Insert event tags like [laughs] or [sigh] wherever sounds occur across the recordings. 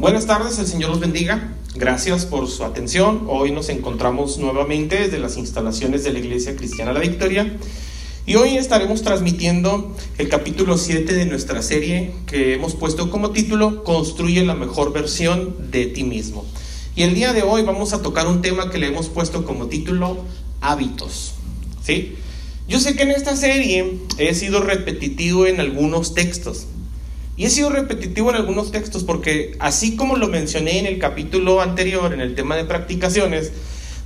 Buenas tardes, el Señor los bendiga. Gracias por su atención. Hoy nos encontramos nuevamente desde las instalaciones de la Iglesia Cristiana La Victoria y hoy estaremos transmitiendo el capítulo 7 de nuestra serie que hemos puesto como título Construye la mejor versión de ti mismo. Y el día de hoy vamos a tocar un tema que le hemos puesto como título Hábitos. ¿Sí? Yo sé que en esta serie he sido repetitivo en algunos textos. Y he sido repetitivo en algunos textos porque así como lo mencioné en el capítulo anterior, en el tema de practicaciones,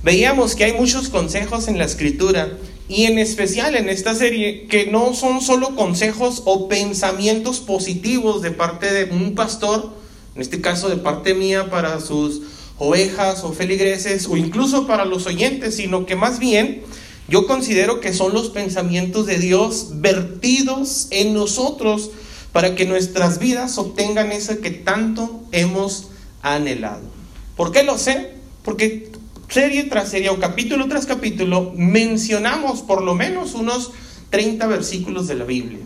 veíamos que hay muchos consejos en la escritura y en especial en esta serie que no son solo consejos o pensamientos positivos de parte de un pastor, en este caso de parte mía para sus ovejas o feligreses o incluso para los oyentes, sino que más bien yo considero que son los pensamientos de Dios vertidos en nosotros para que nuestras vidas obtengan eso que tanto hemos anhelado. ¿Por qué lo sé? Porque serie tras serie o capítulo tras capítulo mencionamos por lo menos unos 30 versículos de la Biblia.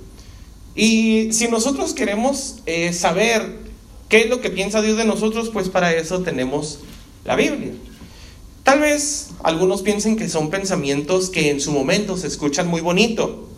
Y si nosotros queremos eh, saber qué es lo que piensa Dios de nosotros, pues para eso tenemos la Biblia. Tal vez algunos piensen que son pensamientos que en su momento se escuchan muy bonito,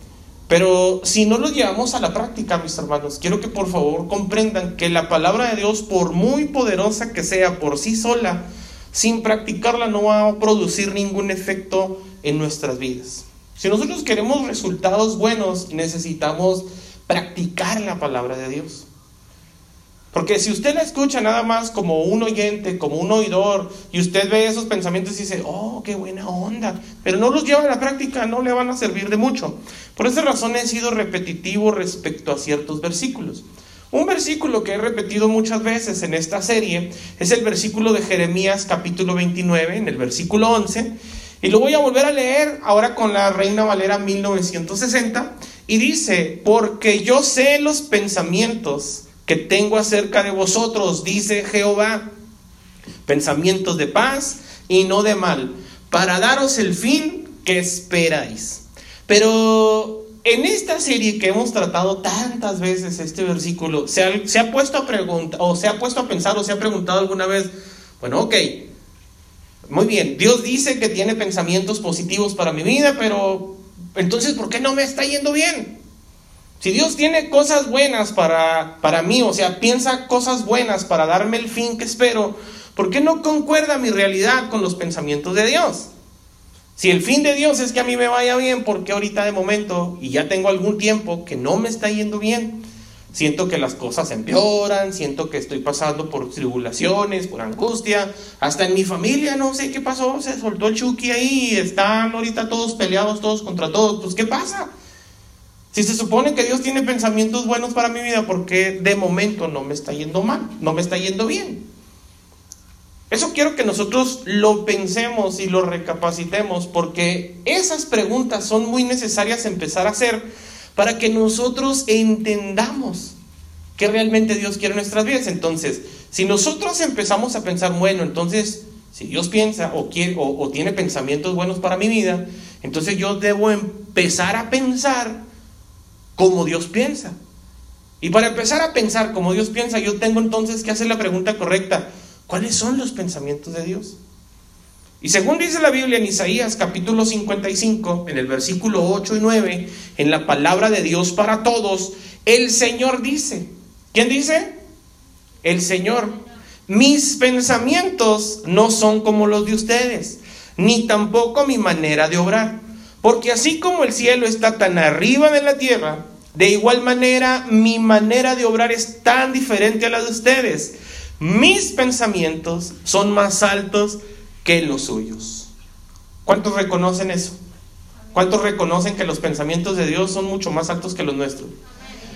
pero si no lo llevamos a la práctica, mis hermanos, quiero que por favor comprendan que la palabra de Dios, por muy poderosa que sea por sí sola, sin practicarla no va a producir ningún efecto en nuestras vidas. Si nosotros queremos resultados buenos, necesitamos practicar la palabra de Dios. Porque si usted la escucha nada más como un oyente, como un oidor, y usted ve esos pensamientos y dice, oh, qué buena onda, pero no los lleva a la práctica, no le van a servir de mucho. Por esa razón he sido repetitivo respecto a ciertos versículos. Un versículo que he repetido muchas veces en esta serie es el versículo de Jeremías capítulo 29, en el versículo 11, y lo voy a volver a leer ahora con la Reina Valera 1960, y dice, porque yo sé los pensamientos que tengo acerca de vosotros, dice Jehová, pensamientos de paz y no de mal, para daros el fin que esperáis. Pero en esta serie que hemos tratado tantas veces este versículo, se ha, se ha puesto a preguntar, o se ha puesto a pensar, o se ha preguntado alguna vez, bueno, ok, muy bien, Dios dice que tiene pensamientos positivos para mi vida, pero entonces, ¿por qué no me está yendo bien? Si Dios tiene cosas buenas para, para mí, o sea, piensa cosas buenas para darme el fin que espero, ¿por qué no concuerda mi realidad con los pensamientos de Dios? Si el fin de Dios es que a mí me vaya bien, ¿por qué ahorita de momento, y ya tengo algún tiempo que no me está yendo bien? Siento que las cosas empeoran, siento que estoy pasando por tribulaciones, por angustia, hasta en mi familia no sé qué pasó, se soltó el Chucky ahí, están ahorita todos peleados, todos contra todos, pues ¿qué pasa? Si se supone que Dios tiene pensamientos buenos para mi vida, ¿por qué de momento no me está yendo mal? No me está yendo bien. Eso quiero que nosotros lo pensemos y lo recapacitemos, porque esas preguntas son muy necesarias empezar a hacer para que nosotros entendamos que realmente Dios quiere nuestras vidas. Entonces, si nosotros empezamos a pensar, bueno, entonces, si Dios piensa o, quiere, o, o tiene pensamientos buenos para mi vida, entonces yo debo empezar a pensar como Dios piensa. Y para empezar a pensar como Dios piensa, yo tengo entonces que hacer la pregunta correcta. ¿Cuáles son los pensamientos de Dios? Y según dice la Biblia en Isaías capítulo 55, en el versículo 8 y 9, en la palabra de Dios para todos, el Señor dice, ¿quién dice? El Señor, mis pensamientos no son como los de ustedes, ni tampoco mi manera de obrar. Porque así como el cielo está tan arriba de la tierra, de igual manera mi manera de obrar es tan diferente a la de ustedes. Mis pensamientos son más altos que los suyos. ¿Cuántos reconocen eso? ¿Cuántos reconocen que los pensamientos de Dios son mucho más altos que los nuestros?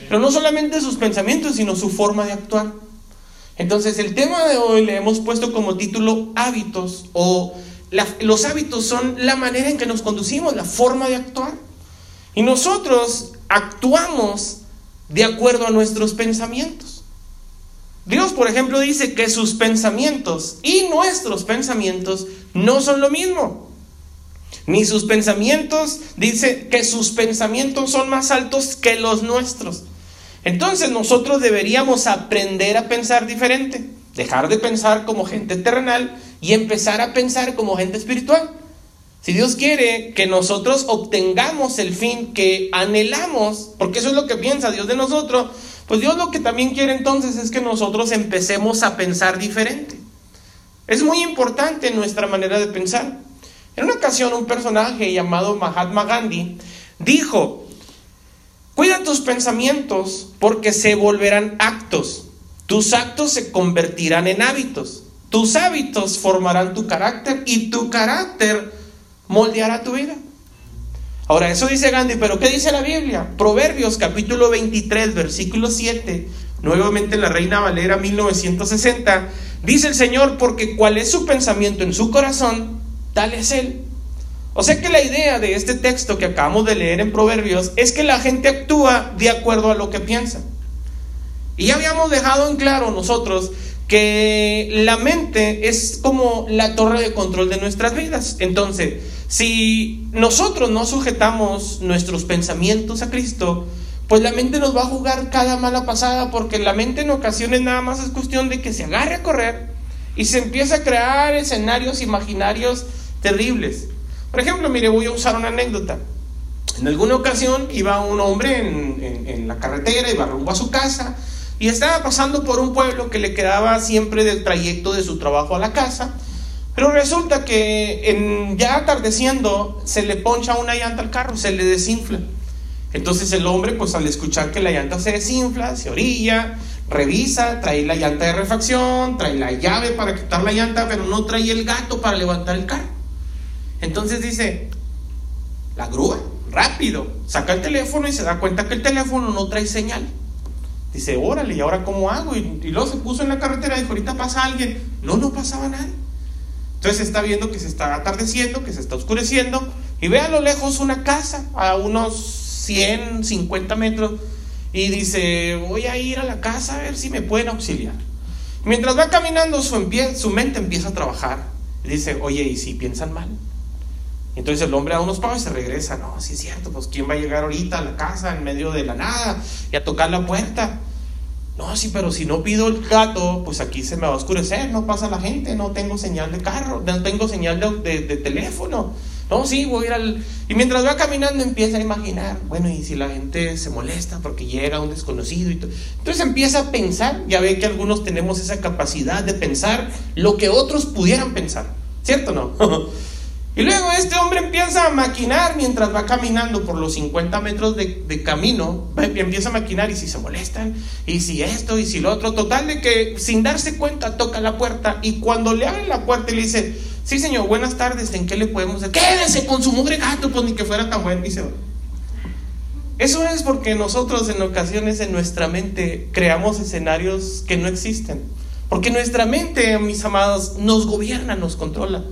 Pero no solamente sus pensamientos, sino su forma de actuar. Entonces el tema de hoy le hemos puesto como título hábitos o los hábitos son la manera en que nos conducimos, la forma de actuar. Y nosotros actuamos de acuerdo a nuestros pensamientos. Dios, por ejemplo, dice que sus pensamientos y nuestros pensamientos no son lo mismo. Ni sus pensamientos, dice que sus pensamientos son más altos que los nuestros. Entonces nosotros deberíamos aprender a pensar diferente. Dejar de pensar como gente terrenal y empezar a pensar como gente espiritual. Si Dios quiere que nosotros obtengamos el fin que anhelamos, porque eso es lo que piensa Dios de nosotros, pues Dios lo que también quiere entonces es que nosotros empecemos a pensar diferente. Es muy importante nuestra manera de pensar. En una ocasión un personaje llamado Mahatma Gandhi dijo, cuida tus pensamientos porque se volverán actos, tus actos se convertirán en hábitos, tus hábitos formarán tu carácter y tu carácter moldeará tu vida. Ahora, eso dice Gandhi, pero ¿qué dice la Biblia? Proverbios capítulo 23, versículo 7, nuevamente en la Reina Valera 1960, dice el Señor, porque cuál es su pensamiento en su corazón, tal es Él. O sea que la idea de este texto que acabamos de leer en Proverbios es que la gente actúa de acuerdo a lo que piensa. Y ya habíamos dejado en claro nosotros que la mente es como la torre de control de nuestras vidas. Entonces, si nosotros no sujetamos nuestros pensamientos a Cristo, pues la mente nos va a jugar cada mala pasada, porque la mente en ocasiones nada más es cuestión de que se agarre a correr y se empieza a crear escenarios imaginarios terribles. Por ejemplo, mire, voy a usar una anécdota. En alguna ocasión iba un hombre en, en la carretera, iba rumbo a su casa, y estaba pasando por un pueblo que le quedaba siempre del trayecto de su trabajo a la casa. Pero resulta que ya atardeciendo se le poncha una llanta al carro, se le desinfla. Entonces el hombre, pues al escuchar que la llanta se desinfla, se orilla, revisa, trae la llanta de refacción, trae la llave para quitar la llanta, pero no trae el gato para levantar el carro. Entonces dice, la grúa, rápido, saca el teléfono y se da cuenta que el teléfono no trae señal. Dice, órale, ¿y ahora cómo hago? Y, luego se puso en la carretera y dijo, ahorita pasa alguien. No, no pasaba nadie. Entonces está viendo que se está atardeciendo, que se está oscureciendo, y ve a lo lejos una casa, a unos 100, 50 metros, y dice, voy a ir a la casa a ver si me pueden auxiliar. Mientras va caminando, su, su mente empieza a trabajar. Y dice, oye, ¿y si piensan mal? Entonces el hombre da unos pasos y se regresa. No, sí es cierto, pues ¿quién va a llegar ahorita a la casa en medio de la nada y a tocar la puerta? No, sí, pero si no pido el gato, pues aquí se me va a oscurecer, no pasa la gente, no tengo señal de carro, no tengo señal de, teléfono. No, sí, voy a ir al... Y mientras va caminando empieza a imaginar, bueno, y si la gente se molesta porque llega un desconocido y todo. Entonces empieza a pensar, ya ve que algunos tenemos esa capacidad de pensar lo que otros pudieran pensar, ¿cierto o no? [laughs] Y luego este hombre empieza a maquinar mientras va caminando por los 50 metros de, camino, empieza a maquinar y si se molestan, y si esto, y si lo otro, total de que sin darse cuenta toca la puerta y cuando le abren la puerta y le dice, sí señor, buenas tardes, ¿en qué le podemos hacer? Quédese con su mugre gato, pues ni que fuera tan bueno, y. Eso es porque nosotros en ocasiones en nuestra mente creamos escenarios que no existen. Porque nuestra mente, mis amados, nos gobierna, nos controla.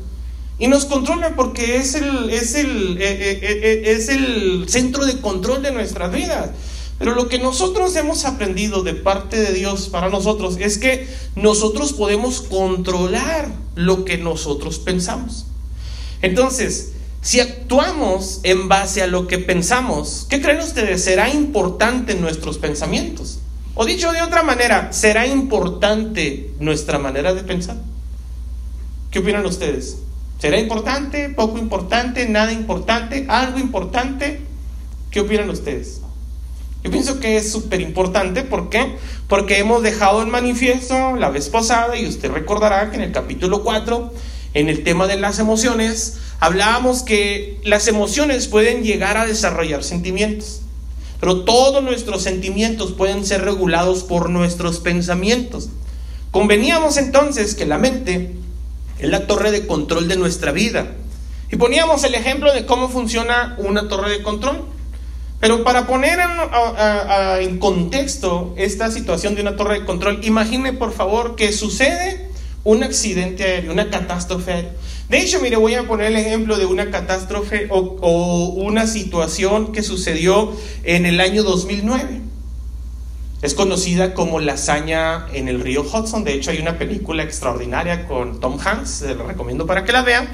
Y nos controla porque es el, es el, eh, eh, eh, es el centro de control de nuestras vidas. Pero lo que nosotros hemos aprendido de parte de Dios para nosotros es que nosotros podemos controlar lo que nosotros pensamos. Entonces, si actuamos en base a lo que pensamos, ¿qué creen ustedes? ¿Será importante nuestros pensamientos? O dicho de otra manera, ¿será importante nuestra manera de pensar? ¿Qué opinan ustedes? ¿Será importante? ¿Poco importante? ¿Nada importante? ¿Algo importante? ¿Qué opinan ustedes? Yo pienso que es súper importante. ¿Por qué? Porque hemos dejado en manifiesto la vez pasada, y usted recordará que en el capítulo 4, en el tema de las emociones, hablábamos que las emociones pueden llegar a desarrollar sentimientos. Pero todos nuestros sentimientos pueden ser regulados por nuestros pensamientos. Conveníamos entonces que la mente es la torre de control de nuestra vida. Y poníamos el ejemplo de cómo funciona una torre de control. Pero para poner en, contexto esta situación de una torre de control, imagine por favor que sucede un accidente aéreo, una catástrofe aérea. De hecho, mire, voy a poner el ejemplo de una catástrofe o, o una situación que sucedió en el año 2009. Es conocida como la hazaña en el río Hudson. De hecho, hay una película extraordinaria con Tom Hanks, se la recomiendo para que la vean.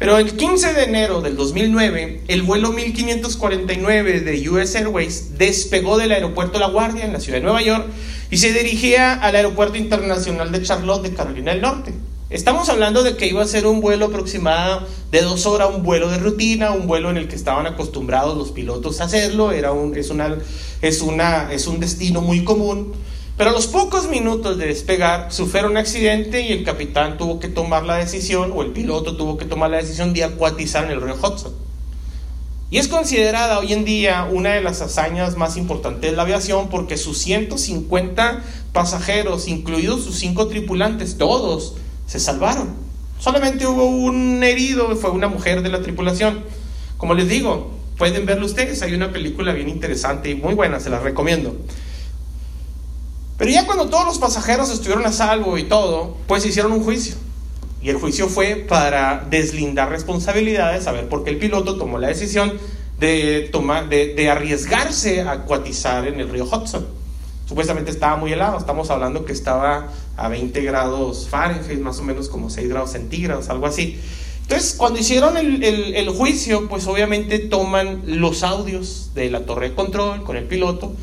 Pero el 15 de enero del 2009, el vuelo 1549 de US Airways despegó del aeropuerto La Guardia en la ciudad de Nueva York y se dirigía al aeropuerto internacional de Charlotte de Carolina del Norte. Estamos hablando de que iba a ser un vuelo aproximado de dos horas, un vuelo de rutina, un vuelo en el que estaban acostumbrados los pilotos a hacerlo, era un, es, una, es, una, es un destino muy común. Pero a los pocos minutos de despegar sufrieron un accidente y el capitán tuvo que tomar la decisión, o el piloto tuvo que tomar la decisión de acuatizar en el río Hudson. Y es considerada hoy en día una de las hazañas más importantes de la aviación porque sus 150 pasajeros, incluidos sus cinco tripulantes, todos se salvaron. Solamente hubo un herido, fue una mujer de la tripulación. Como les digo, pueden verlo ustedes, hay una película bien interesante y muy buena, se las recomiendo. Pero ya cuando todos los pasajeros estuvieron a salvo y todo, pues hicieron un juicio. Y el juicio fue para deslindar responsabilidades, a ver por qué el piloto tomó la decisión de, tomar, de, arriesgarse a acuatizar en el río Hudson. Supuestamente estaba muy helado, estamos hablando que estaba a 20 grados Fahrenheit, más o menos como 6 grados centígrados, algo así. Entonces, cuando hicieron el, el juicio, pues obviamente toman los audios de la torre de control con el piloto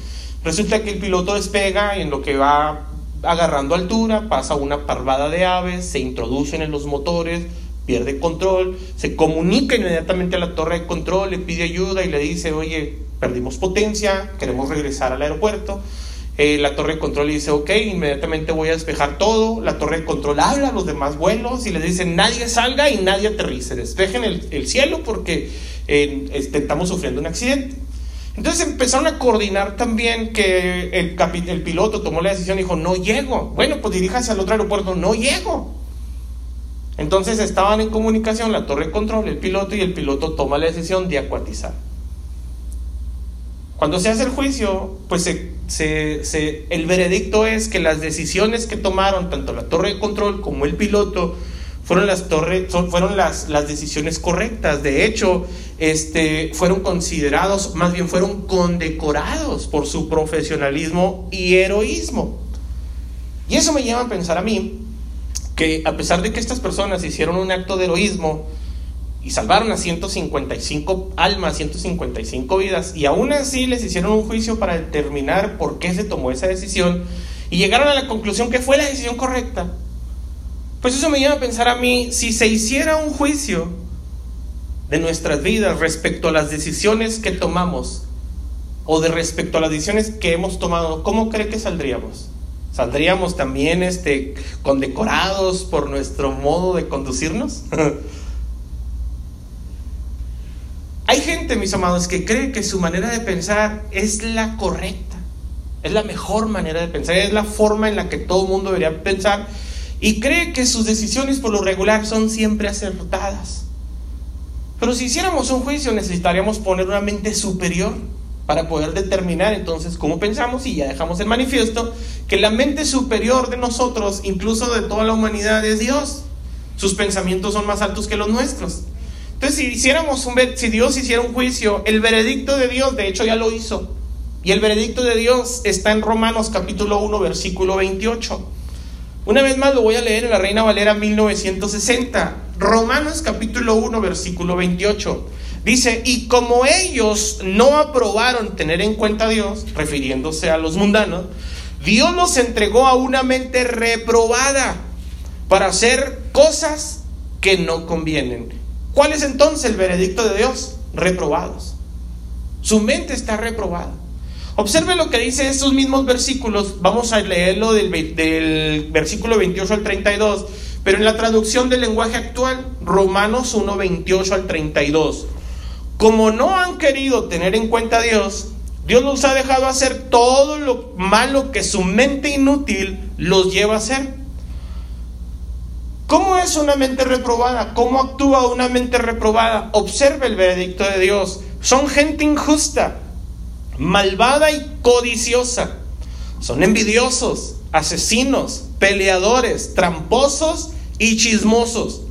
Resulta que el piloto despega y en lo que va agarrando altura, pasa una parvada de aves, se introducen en los motores, pierde control, se comunica inmediatamente a la torre de control, le pide ayuda y le dice, oye, perdimos potencia, queremos regresar al aeropuerto. Eh, la torre de control dice, ok, inmediatamente voy a despejar todo. La torre de control habla a los demás vuelos y les dice, nadie salga y nadie aterrice, despejen el, cielo porque eh, estamos sufriendo un accidente. Entonces empezaron a coordinar también que el, el piloto tomó la decisión y dijo, no llego. Bueno, pues diríjase al otro aeropuerto, no llego. Entonces estaban en comunicación la torre de control, el piloto y el piloto toma la decisión de acuatizar. Cuando se hace el juicio, pues se, el veredicto es que las decisiones que tomaron tanto la torre de control como el piloto fueron las, torres, fueron las, las decisiones correctas. De hecho, este, fueron considerados, más bien fueron condecorados por su profesionalismo y heroísmo. Y eso me lleva a pensar a mí que a pesar de que estas personas hicieron un acto de heroísmo y salvaron a 155 almas, 155 vidas, y aún así les hicieron un juicio para determinar por qué se tomó esa decisión, y llegaron a la conclusión que fue la decisión correcta, pues eso me lleva a pensar a mí, si se hiciera un juicio de nuestras vidas respecto a las decisiones que tomamos o de respecto a las decisiones que hemos tomado, ¿cómo cree que saldríamos? ¿Saldríamos también este, condecorados por nuestro modo de conducirnos? [laughs] Hay gente, mis amados, que cree que su manera de pensar es la correcta, es la mejor manera de pensar, es la forma en la que todo el mundo debería pensar y cree que sus decisiones por lo regular son siempre acertadas. Pero si hiciéramos un juicio necesitaríamos poner una mente superior para poder determinar entonces cómo pensamos y ya dejamos el manifiesto que la mente superior de nosotros, incluso de toda la humanidad, es Dios. Sus pensamientos son más altos que los nuestros. Entonces, si hiciéramos un si Dios hiciera un juicio, el veredicto de Dios, de hecho ya lo hizo. Y el veredicto de Dios está en Romanos capítulo 1, versículo 28. Una vez más lo voy a leer en la Reina Valera 1960. Romanos capítulo 1, versículo 28. Dice, y como ellos no aprobaron tener en cuenta a Dios, refiriéndose a los mundanos, Dios los entregó a una mente reprobada para hacer cosas que no convienen. ¿Cuál es entonces el veredicto de Dios? Reprobados. Su mente está reprobada. Observe lo que dice estos mismos versículos. Vamos a leerlo del, versículo 28 al 32, pero en la traducción del lenguaje actual, Romanos 1, 28 al 32. Como no han querido tener en cuenta a Dios, Dios los ha dejado hacer todo lo malo que su mente inútil los lleva a hacer. ¿Cómo es una mente reprobada? ¿Cómo actúa una mente reprobada? Observe el veredicto de Dios. Son gente injusta malvada y codiciosa. Son envidiosos, asesinos, peleadores, tramposos y chismosos.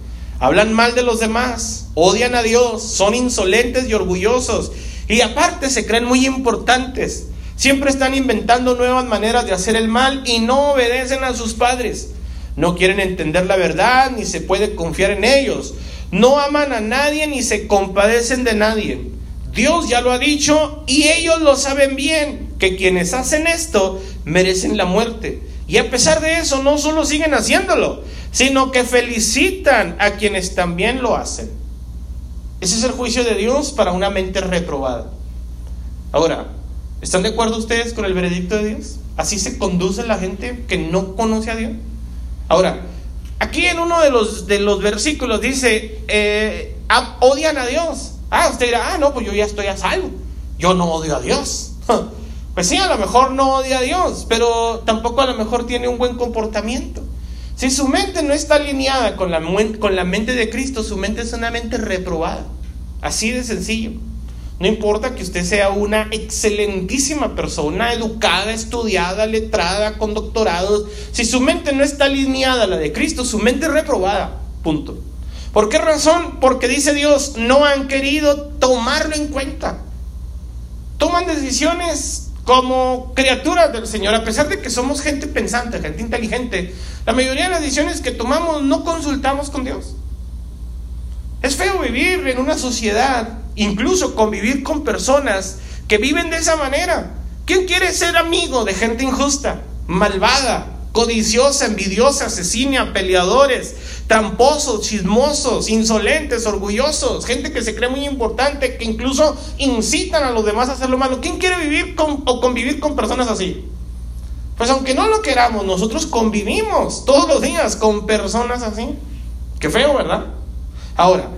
Hablan mal de los demás, odian a Dios, son insolentes y orgullosos. Y aparte se creen muy importantes. Siempre están inventando nuevas maneras de hacer el mal y no obedecen a sus padres. No quieren entender la verdad ni se puede confiar en ellos. No aman a nadie ni se compadecen de nadie. Dios ya lo ha dicho y ellos lo saben bien, que quienes hacen esto merecen la muerte. Y a pesar de eso, no solo siguen haciéndolo, sino que felicitan a quienes también lo hacen. Ese es el juicio de Dios para una mente reprobada. Ahora, ¿están de acuerdo ustedes con el veredicto de Dios? Así se conduce la gente que no conoce a Dios. Ahora, aquí en uno de los, de los versículos dice, eh, odian a Dios. Ah, usted dirá, ah, no, pues yo ya estoy a salvo. Yo no odio a Dios. [laughs] Pues sí, a lo mejor no odia a Dios, pero tampoco a lo mejor tiene un buen comportamiento. Si su mente no está alineada con la, con la mente de Cristo, su mente es una mente reprobada. Así de sencillo. No importa que usted sea una excelentísima persona, educada, estudiada, letrada, con doctorados. Si su mente no está alineada a la de Cristo, su mente es reprobada. Punto. ¿Por qué razón? Porque dice Dios, no han querido tomarlo en cuenta. Toman decisiones como criaturas del Señor, a pesar de que somos gente pensante, gente inteligente, la mayoría de las decisiones que tomamos no consultamos con Dios. Es feo vivir en una sociedad, incluso convivir con personas que viven de esa manera. ¿Quién quiere ser amigo de gente injusta, malvada, codiciosa, envidiosa, asesina, peleadores, tramposos, chismosos, insolentes, orgullosos, gente que se cree muy importante, que incluso incitan a los demás a hacer lo malo. ¿Quién quiere vivir con, o convivir con personas así? Pues aunque no lo queramos, nosotros convivimos todos los días con personas así. Qué feo, ¿verdad? Ahora,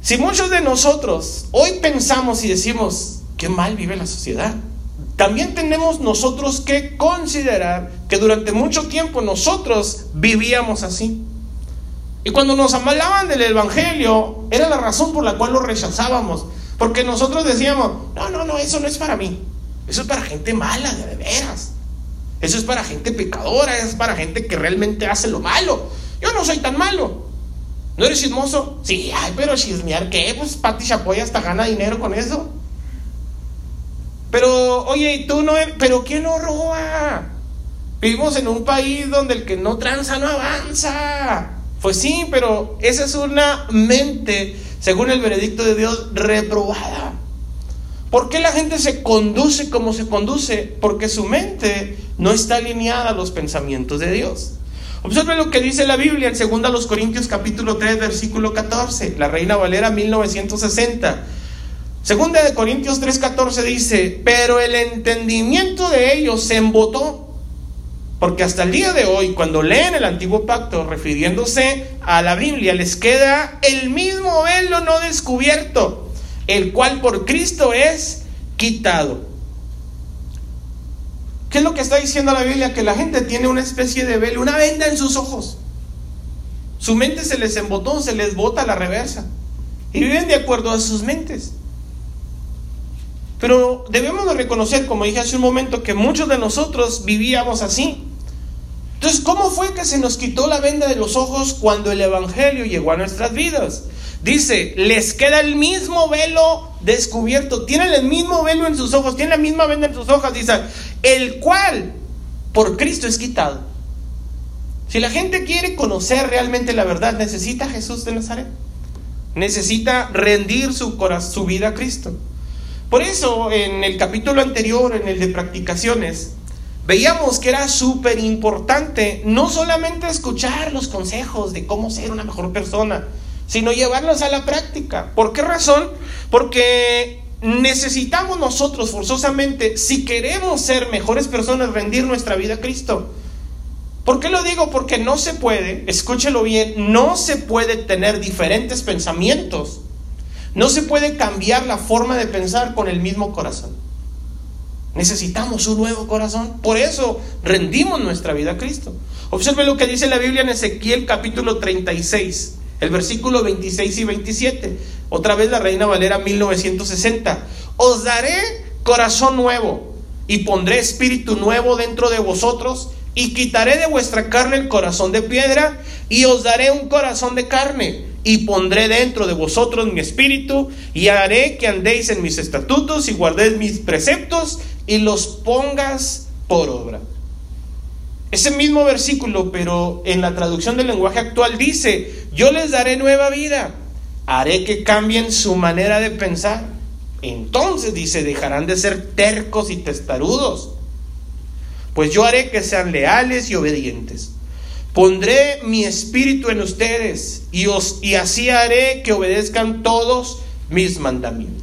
si muchos de nosotros hoy pensamos y decimos, qué mal vive la sociedad, también tenemos nosotros que considerar que durante mucho tiempo nosotros vivíamos así. Y cuando nos amalaban del Evangelio, era la razón por la cual lo rechazábamos. Porque nosotros decíamos, no, no, no, eso no es para mí. Eso es para gente mala, de veras. Eso es para gente pecadora, es para gente que realmente hace lo malo. Yo no soy tan malo. ¿No eres chismoso? Sí, ay, pero chismear, ¿qué? Pues Pati Chapoy hasta gana dinero con eso. Pero, oye, tú no eres, pero ¿quién no roba? Vivimos en un país donde el que no tranza no avanza. Pues sí, pero esa es una mente, según el veredicto de Dios, reprobada. ¿Por qué la gente se conduce como se conduce? Porque su mente no está alineada a los pensamientos de Dios. Observe lo que dice la Biblia en 2 Corintios capítulo 3 versículo 14, la Reina Valera 1960. Segunda de Corintios 3:14 dice, pero el entendimiento de ellos se embotó. Porque hasta el día de hoy, cuando leen el antiguo pacto refiriéndose a la Biblia, les queda el mismo velo no descubierto, el cual por Cristo es quitado. ¿Qué es lo que está diciendo la Biblia? Que la gente tiene una especie de velo, una venda en sus ojos. Su mente se les embotó, se les bota la reversa. Y viven de acuerdo a sus mentes. Pero debemos de reconocer, como dije hace un momento, que muchos de nosotros vivíamos así. Entonces, ¿cómo fue que se nos quitó la venda de los ojos cuando el Evangelio llegó a nuestras vidas? Dice, les queda el mismo velo descubierto, tienen el mismo velo en sus ojos, tienen la misma venda en sus ojos, dice, el cual por Cristo es quitado. Si la gente quiere conocer realmente la verdad, necesita a Jesús de Nazaret. Necesita rendir su, corazón, su vida a Cristo. Por eso en el capítulo anterior, en el de practicaciones, veíamos que era súper importante no solamente escuchar los consejos de cómo ser una mejor persona, sino llevarlos a la práctica. ¿Por qué razón? Porque necesitamos nosotros forzosamente, si queremos ser mejores personas, rendir nuestra vida a Cristo. ¿Por qué lo digo? Porque no se puede, escúchelo bien, no se puede tener diferentes pensamientos no se puede cambiar la forma de pensar con el mismo corazón. Necesitamos un nuevo corazón. Por eso rendimos nuestra vida a Cristo. Observe lo que dice la Biblia en Ezequiel capítulo 36, el versículo 26 y 27. Otra vez la Reina Valera 1960. Os daré corazón nuevo y pondré espíritu nuevo dentro de vosotros y quitaré de vuestra carne el corazón de piedra y os daré un corazón de carne y pondré dentro de vosotros mi espíritu y haré que andéis en mis estatutos y guardéis mis preceptos y los pongas por obra. Ese mismo versículo, pero en la traducción del lenguaje actual dice, yo les daré nueva vida, haré que cambien su manera de pensar. Entonces dice, dejarán de ser tercos y testarudos, pues yo haré que sean leales y obedientes. Pondré mi espíritu en ustedes y, os, y así haré que obedezcan todos mis mandamientos.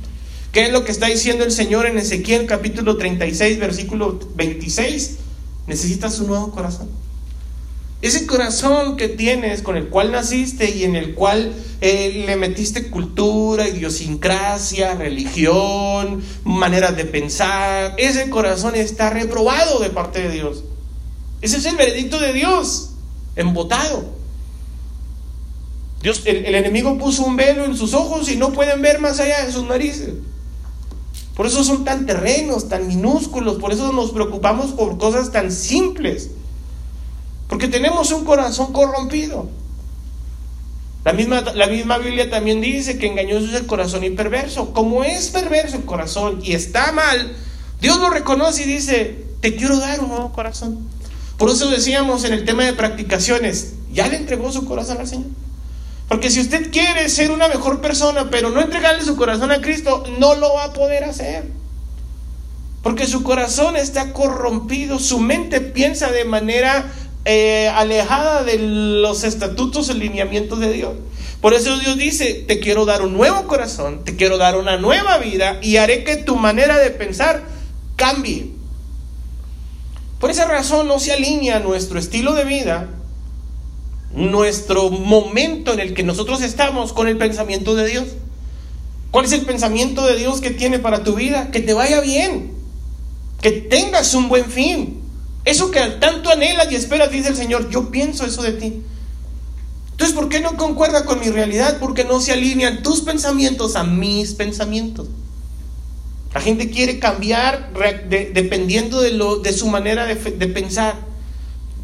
¿Qué es lo que está diciendo el Señor en Ezequiel capítulo 36, versículo 26? Necesitas un nuevo corazón. Ese corazón que tienes, con el cual naciste y en el cual eh, le metiste cultura, idiosincrasia, religión, maneras de pensar, ese corazón está reprobado de parte de Dios. Ese es el veredicto de Dios, embotado. Dios, el, el enemigo puso un velo en sus ojos y no pueden ver más allá de sus narices. Por eso son tan terrenos, tan minúsculos, por eso nos preocupamos por cosas tan simples. Porque tenemos un corazón corrompido. La misma, la misma Biblia también dice que engañoso es el corazón y perverso. Como es perverso el corazón y está mal, Dios lo reconoce y dice, te quiero dar un nuevo corazón. Por eso decíamos en el tema de practicaciones, ya le entregó su corazón al Señor. Porque si usted quiere ser una mejor persona, pero no entregarle su corazón a Cristo, no lo va a poder hacer. Porque su corazón está corrompido, su mente piensa de manera eh, alejada de los estatutos y lineamientos de Dios. Por eso Dios dice, te quiero dar un nuevo corazón, te quiero dar una nueva vida y haré que tu manera de pensar cambie. Por esa razón no se alinea nuestro estilo de vida, nuestro momento en el que nosotros estamos con el pensamiento de Dios. ¿Cuál es el pensamiento de Dios que tiene para tu vida? Que te vaya bien, que tengas un buen fin, eso que tanto anhelas y esperas, dice el Señor, yo pienso eso de ti. Entonces, ¿por qué no concuerda con mi realidad? Porque no se alinean tus pensamientos a mis pensamientos. La gente quiere cambiar dependiendo de, lo, de su manera de, pensar.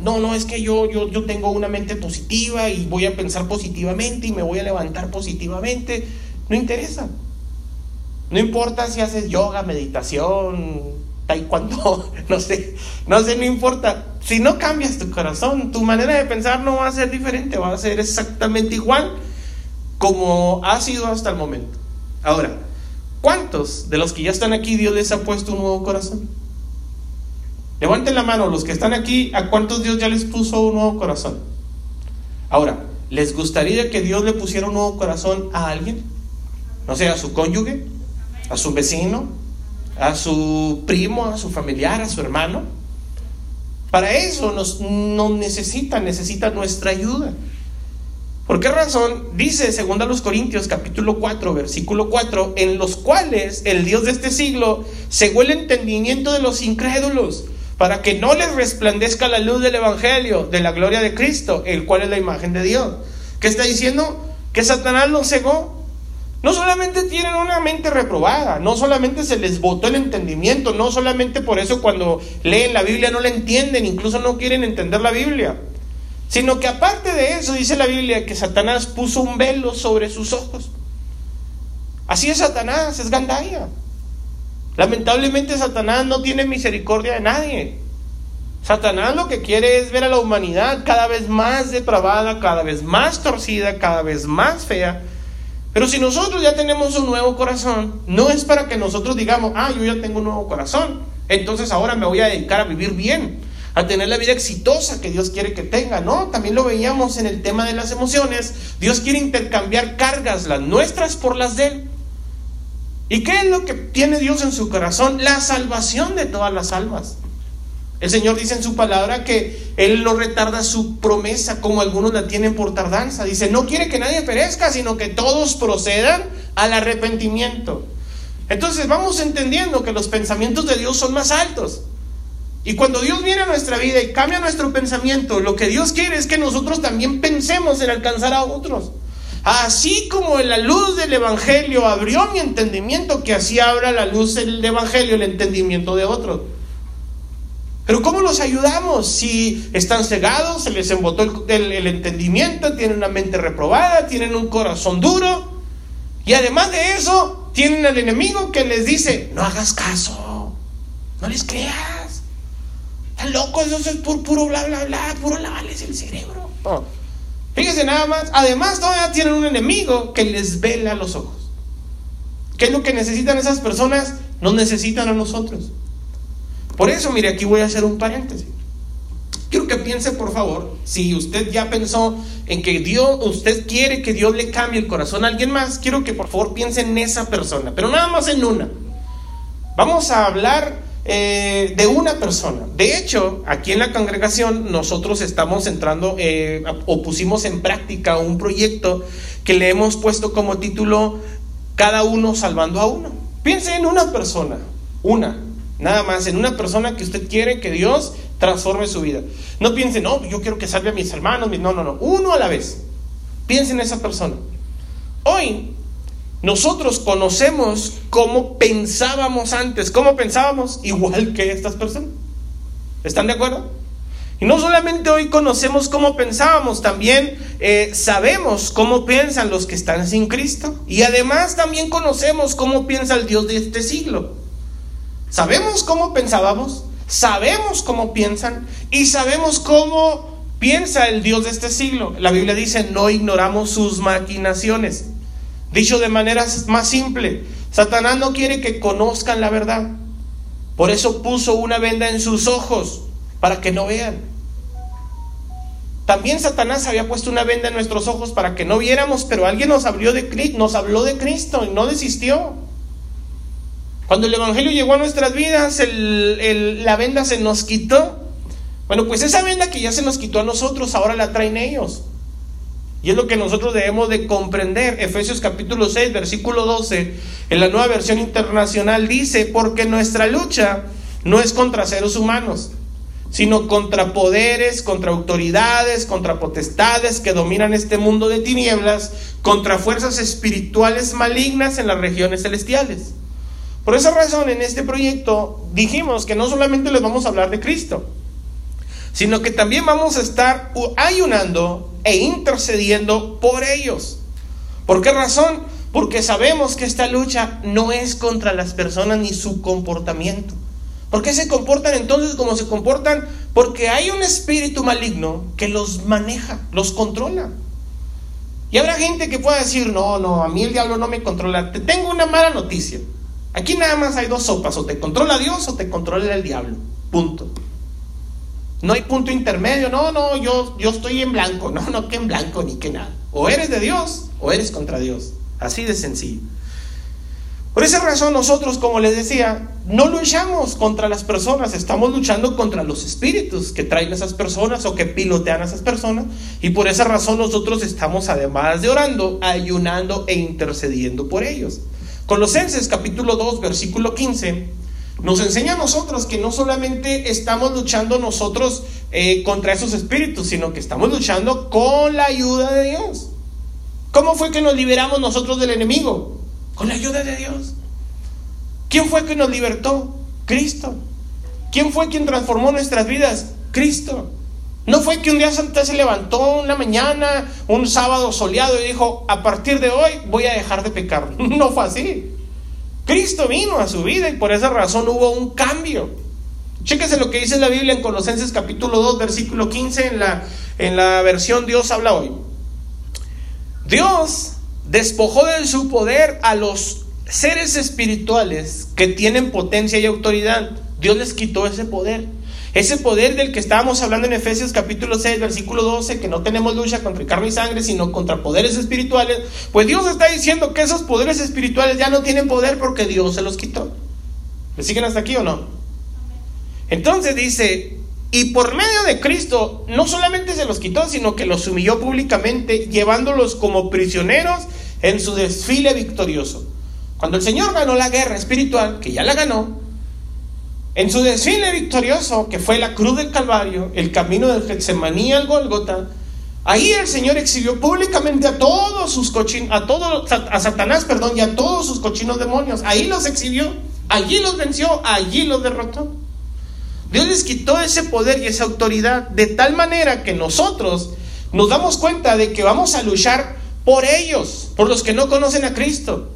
No, no, es que yo, yo, yo tengo una mente positiva y voy a pensar positivamente y me voy a levantar positivamente. No interesa. No importa si haces yoga, meditación, taekwondo, [laughs] no sé, no sé, no importa. Si no cambias tu corazón, tu manera de pensar no va a ser diferente, va a ser exactamente igual como ha sido hasta el momento. Ahora, ¿cuántos de los que ya están aquí Dios les ha puesto un nuevo corazón? Levanten la mano los que están aquí, ¿a cuántos Dios ya les puso un nuevo corazón? Ahora, ¿les gustaría que Dios le pusiera un nuevo corazón a alguien? No sé, a su cónyuge, a su vecino, a su primo, a su familiar, a su hermano. Para eso nos, nos necesita, necesita nuestra ayuda. ¿Por qué razón? Dice 2 Corintios capítulo 4, versículo 4, en los cuales el Dios de este siglo cegó el entendimiento de los incrédulos, para que no les resplandezca la luz del Evangelio, de la gloria de Cristo, el cual es la imagen de Dios. ¿Qué está diciendo? Que Satanás los cegó no solamente tienen una mente reprobada, no solamente se les botó el entendimiento, no solamente por eso cuando leen la Biblia no la entienden, incluso no quieren entender la Biblia, sino que aparte de eso dice la Biblia que Satanás puso un velo sobre sus ojos. Así es Satanás, es Gandaya. Lamentablemente Satanás no tiene misericordia de nadie. Satanás lo que quiere es ver a la humanidad cada vez más depravada, cada vez más torcida, cada vez más fea pero si nosotros ya tenemos un nuevo corazón, no es para que nosotros digamos, ah, yo ya tengo un nuevo corazón, entonces ahora me voy a dedicar a vivir bien, a tener la vida exitosa que Dios quiere que tenga. No, también lo veíamos en el tema de las emociones. Dios quiere intercambiar cargas, las nuestras por las de Él. ¿Y qué es lo que tiene Dios en su corazón? La salvación de todas las almas. El Señor dice en su palabra que Él no retarda su promesa como algunos la tienen por tardanza. Dice, no quiere que nadie perezca, sino que todos procedan al arrepentimiento. Entonces vamos entendiendo que los pensamientos de Dios son más altos. Y cuando Dios viene a nuestra vida y cambia nuestro pensamiento, lo que Dios quiere es que nosotros también pensemos en alcanzar a otros. Así como la luz del Evangelio abrió mi entendimiento, que así abra la luz del Evangelio el entendimiento de otros. Pero ¿cómo los ayudamos si están cegados, se les embotó el, entendimiento, tienen una mente reprobada, tienen un corazón duro? Y además de eso, tienen al enemigo que les dice, no hagas caso, no les creas. Están locos, eso es puro, puro bla, bla, bla, puro lavarles el cerebro. Fíjense nada más, además todavía tienen un enemigo que les vela los ojos. ¿Qué es lo que necesitan esas personas? Nos necesitan a nosotros. Por eso, mire, aquí voy a hacer un paréntesis. Quiero que piense, por favor, si usted ya pensó en que Dios, usted quiere que Dios le cambie el corazón a alguien más, quiero que por favor piense en esa persona, pero nada más en una. Vamos a hablar eh, de una persona. De hecho, aquí en la congregación nosotros estamos entrando eh, o pusimos en práctica un proyecto que le hemos puesto como título Cada uno salvando a uno. Piense en una persona, una, nada más, en una persona que usted quiere que Dios transforme su vida. No piense, no, yo quiero que salve a mis hermanos, no, no, no, uno a la vez. Piense en esa persona. Hoy nosotros conocemos cómo pensábamos antes, cómo pensábamos igual que estas personas. ¿Están de acuerdo? Y no solamente hoy conocemos cómo pensábamos, también eh, sabemos cómo piensan los que están sin Cristo. Y además también conocemos cómo piensa el Dios de este siglo. Sabemos cómo pensábamos, sabemos cómo piensan y sabemos cómo piensa el Dios de este siglo. La Biblia dice, no ignoramos sus maquinaciones. Dicho de manera más simple, Satanás no quiere que conozcan la verdad. Por eso puso una venda en sus ojos para que no vean. También Satanás había puesto una venda en nuestros ojos para que no viéramos, pero alguien nos, de, nos habló de Cristo y no desistió. Cuando el Evangelio llegó a nuestras vidas, la venda se nos quitó. Bueno, pues esa venda que ya se nos quitó a nosotros, ahora la traen ellos. Y es lo que nosotros debemos de comprender. Efesios capítulo 6, versículo 12, en la nueva versión internacional dice, porque nuestra lucha no es contra seres humanos, sino contra poderes, contra autoridades, contra potestades que dominan este mundo de tinieblas, contra fuerzas espirituales malignas en las regiones celestiales. Por esa razón, en este proyecto dijimos que no solamente les vamos a hablar de Cristo, sino que también vamos a estar ayunando e intercediendo por ellos. ¿Por qué razón? Porque sabemos que esta lucha no es contra las personas ni su comportamiento. ¿Por qué se comportan entonces como se comportan? Porque hay un espíritu maligno que los maneja, los controla. Y habrá gente que pueda decir, no, no, a mí el diablo no me controla. Te tengo una mala noticia. Aquí nada más hay dos sopas, o te controla Dios o te controla el diablo. Punto. No hay punto intermedio, no, no, yo, yo estoy en blanco, no, no, que en blanco ni que nada. O eres de Dios o eres contra Dios. Así de sencillo. Por esa razón nosotros, como les decía, no luchamos contra las personas, estamos luchando contra los espíritus que traen esas personas o que pilotean a esas personas. Y por esa razón nosotros estamos, además de orando, ayunando e intercediendo por ellos. Colosenses capítulo 2, versículo 15, nos enseña a nosotros que no solamente estamos luchando nosotros eh, contra esos espíritus, sino que estamos luchando con la ayuda de Dios. ¿Cómo fue que nos liberamos nosotros del enemigo? Con la ayuda de Dios. ¿Quién fue que nos libertó? Cristo. ¿Quién fue quien transformó nuestras vidas? Cristo. No fue que un día Santa se levantó una mañana, un sábado soleado y dijo, a partir de hoy voy a dejar de pecar. [laughs] No fue así. Cristo vino a su vida y por esa razón hubo un cambio. Chéquese lo que dice la Biblia en Colosenses capítulo 2, versículo 15, en la, en la versión Dios habla hoy. Dios despojó de su poder a los seres espirituales que tienen potencia y autoridad. Dios les quitó ese poder. Ese poder del que estábamos hablando en Efesios capítulo 6, versículo 12, que no tenemos lucha contra carne y sangre, sino contra poderes espirituales, pues Dios está diciendo que esos poderes espirituales ya no tienen poder porque Dios se los quitó. ¿Me siguen hasta aquí o no? Entonces dice, y por medio de Cristo no solamente se los quitó, sino que los humilló públicamente, llevándolos como prisioneros en su desfile victorioso. Cuando el Señor ganó la guerra espiritual, que ya la ganó, en su desfile victorioso, que fue la cruz del Calvario, el camino del Getsemaní al Golgota, ahí el Señor exhibió públicamente a todos sus cochinos, a todo, a Satanás, perdón, y a todos sus cochinos demonios. Ahí los exhibió, allí los venció, allí los derrotó. Dios les quitó ese poder y esa autoridad de tal manera que nosotros nos damos cuenta de que vamos a luchar por ellos, por los que no conocen a Cristo,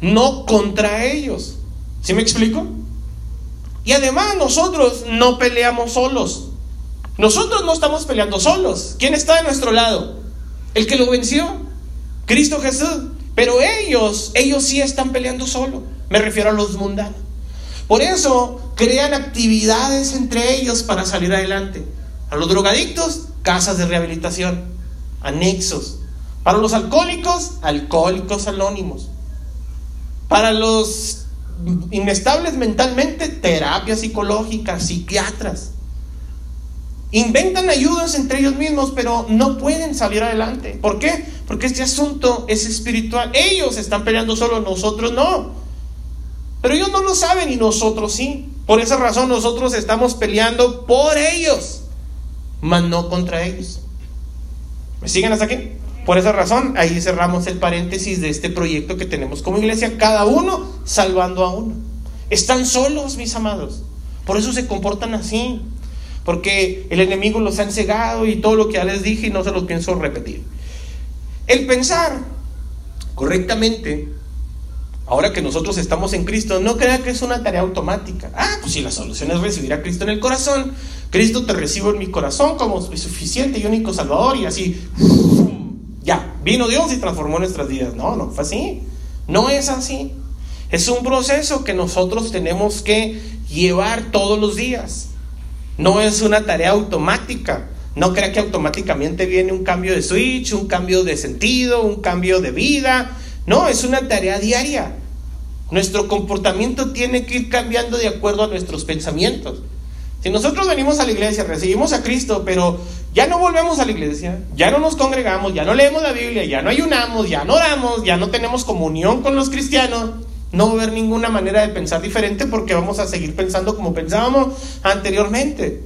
no contra ellos. ¿Sí me explico? Y además nosotros no peleamos solos. Nosotros no estamos peleando solos. ¿Quién está de nuestro lado? el que lo venció, Cristo Jesús. Pero ellos, ellos sí están peleando solo. Me refiero a los mundanos. Por eso crean actividades entre ellos para salir adelante. A los drogadictos, casas de rehabilitación, anexos. Para los alcohólicos, alcohólicos anónimos. Para los inestables mentalmente, terapias psicológicas, psiquiatras. Inventan ayudas entre ellos mismos, pero no pueden salir adelante. ¿Por qué? Porque este asunto es espiritual. Ellos están peleando solo, nosotros no. Pero ellos no lo saben y nosotros sí. Por esa razón nosotros estamos peleando por ellos, mas no contra ellos. ¿Me siguen hasta aquí? Por esa razón, ahí cerramos el paréntesis de este proyecto que tenemos como iglesia, cada uno salvando a uno. Están solos, mis amados. Por eso se comportan así. Porque el enemigo los ha cegado y todo lo que ya les dije y no se los pienso repetir. El pensar correctamente Ahora que nosotros estamos en Cristo, no crea que es una tarea automática. Ah, pues si la solución es recibir a Cristo en el corazón, Cristo te recibo en mi corazón como suficiente y único Salvador y así, vino Dios y transformó nuestras vidas. No, no fue así. No es así. Es un proceso que nosotros tenemos que llevar todos los días. No es una tarea automática. No crea que automáticamente viene un cambio de switch, un cambio de sentido, un cambio de vida no, es una tarea diaria. Nuestro comportamiento tiene que ir cambiando de acuerdo a nuestros pensamientos. Si nosotros venimos a la iglesia, recibimos a Cristo, pero ya no volvemos a la iglesia, ya no nos congregamos, ya no leemos la Biblia, ya no ayunamos, ya no oramos, ya no tenemos comunión con los cristianos, no va a haber ninguna manera de pensar diferente porque vamos a seguir pensando como pensábamos anteriormente.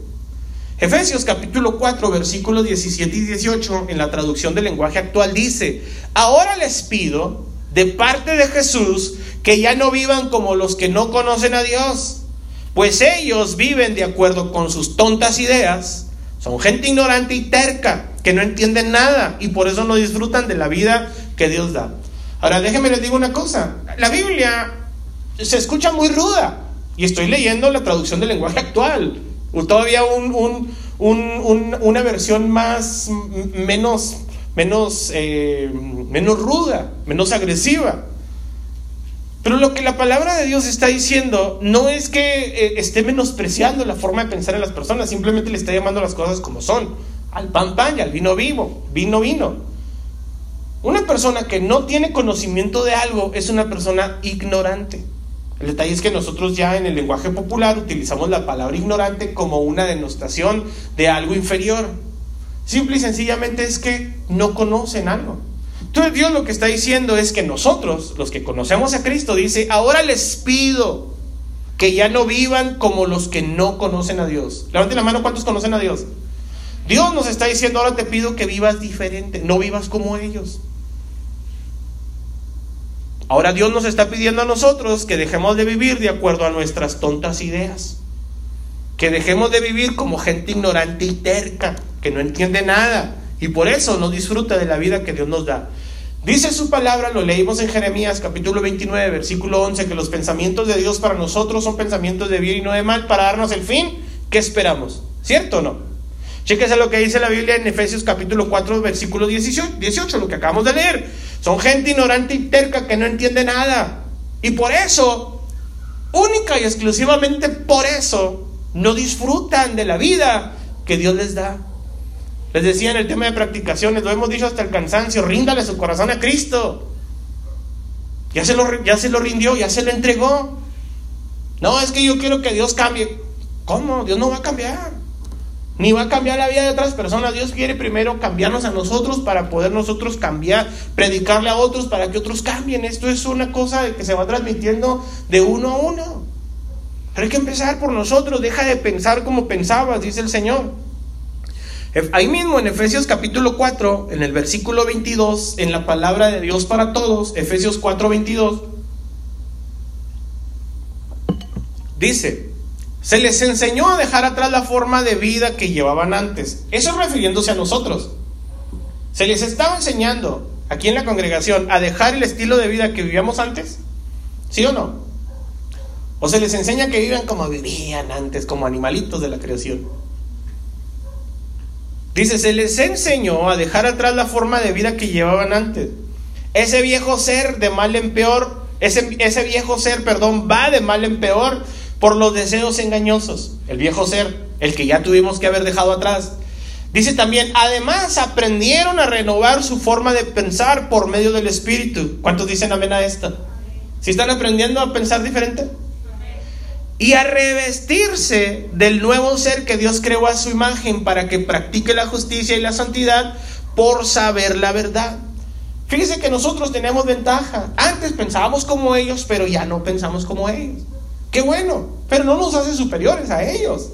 Efesios capítulo 4, versículos 17 y 18 en la traducción del lenguaje actual dice, ahora les pido de parte de Jesús que ya no vivan como los que no conocen a Dios, pues ellos viven de acuerdo con sus tontas ideas, son gente ignorante y terca, que no entienden nada y por eso no disfrutan de la vida que Dios da. Ahora déjenme les digo una cosa, la Biblia se escucha muy ruda y estoy leyendo la traducción del lenguaje actual, todavía una versión más, menos menos, eh, menos ruda, menos agresiva. Pero lo que la palabra de Dios está diciendo no es que eh, esté menospreciando la forma de pensar en las personas, simplemente le está llamando las cosas como son. Al pan pan y al vino vivo, vino vino. Una persona que no tiene conocimiento de algo es una persona ignorante. El detalle es que nosotros ya en el lenguaje popular utilizamos la palabra ignorante como una denostación de algo inferior. Simple y sencillamente es que no conocen algo. Entonces Dios lo que está diciendo es que nosotros, los que conocemos a Cristo, dice, ahora les pido que ya no vivan como los que no conocen a Dios. Levanten la mano, ¿cuántos conocen a Dios? Dios nos está diciendo, ahora te pido que vivas diferente, no vivas como ellos. Ahora Dios nos está pidiendo a nosotros que dejemos de vivir de acuerdo a nuestras tontas ideas. Que dejemos de vivir como gente ignorante y terca que no entiende nada y por eso no disfruta de la vida que Dios nos da. Dice su palabra, lo leímos en Jeremías capítulo 29, versículo 11, que los pensamientos de Dios para nosotros son pensamientos de bien y no de mal para darnos el fin que esperamos. ¿Cierto o no? Chéquese lo que dice la Biblia en Efesios capítulo 4, versículo 18, 18, lo que acabamos de leer. Son gente ignorante y terca que no entiende nada. Y por eso, única y exclusivamente por eso, no disfrutan de la vida que Dios les da. Les decía en el tema de practicaciones, lo hemos dicho hasta el cansancio, ríndale su corazón a Cristo. Ya se, lo, ya se lo rindió, ya se lo entregó. No, es que yo quiero que Dios cambie. ¿Cómo? Dios no va a cambiar. Ni va a cambiar la vida de otras personas. Dios quiere primero cambiarnos a nosotros para poder nosotros cambiar, predicarle a otros para que otros cambien. Esto es una cosa que se va transmitiendo de uno a uno. Pero hay que empezar por nosotros. Deja de pensar como pensabas, dice el Señor. Ahí mismo en Efesios capítulo 4, en el versículo 22, en la palabra de Dios para todos, Efesios 4, 22, dice, se les enseñó a dejar atrás la forma de vida que llevaban antes. Eso refiriéndose a nosotros. Se les estaba enseñando aquí en la congregación a dejar el estilo de vida que vivíamos antes. ¿Sí o no? O se les enseña que vivan como vivían antes, como animalitos de la creación. Dice, se les enseñó a dejar atrás la forma de vida que llevaban antes. Ese viejo ser de mal en peor, ese, ese viejo ser, perdón, va de mal en peor por los deseos engañosos. El viejo ser, el que ya tuvimos que haber dejado atrás. Dice también, además aprendieron a renovar su forma de pensar por medio del Espíritu. ¿Cuántos dicen amén a esto? ¿Si están aprendiendo a pensar diferente? Y a revestirse del nuevo ser que Dios creó a su imagen para que practique la justicia y la santidad por saber la verdad. Fíjese que nosotros tenemos ventaja. Antes pensábamos como ellos, pero ya no pensamos como ellos. Qué bueno, pero no nos hace superiores a ellos.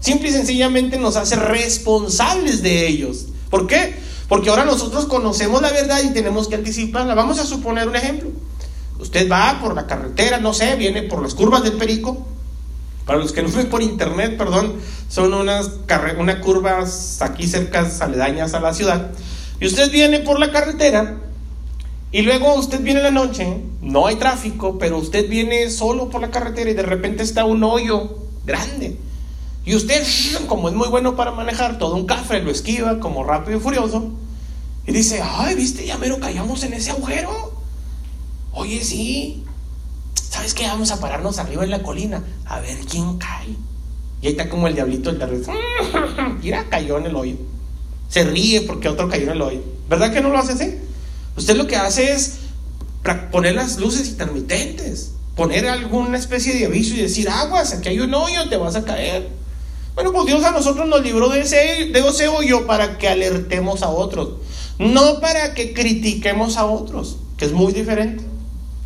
Simple y sencillamente nos hace responsables de ellos. ¿Por qué? Porque ahora nosotros conocemos la verdad y tenemos que anticiparla. Vamos a suponer un ejemplo. Usted va por la carretera, no sé, viene por las curvas del Perico. Para los que no ven por internet, perdón, son unas, unas curvas aquí cerca, aledañas a la ciudad. Y usted viene por la carretera y luego usted viene en la noche, no hay tráfico, pero usted viene solo por la carretera y de repente está un hoyo grande. Y usted, [laughs] como es muy bueno para manejar, todo un café lo esquiva como rápido y furioso. Y dice, ay, viste, ya mero callamos en ese agujero. Oye, sí. ¿Sabes qué? Vamos a pararnos arriba en la colina a ver quién cae. Y ahí está como el diablito del terreno. [laughs] Mira, cayó en el hoyo. Se ríe porque otro cayó en el hoyo. ¿Verdad que no lo hace así? Usted lo que hace es poner las luces intermitentes, poner alguna especie de aviso y decir, aguas, aquí hay un hoyo, te vas a caer. Bueno, pues Dios a nosotros nos libró de ese, de ese hoyo para que alertemos a otros, no para que critiquemos a otros, que es muy diferente.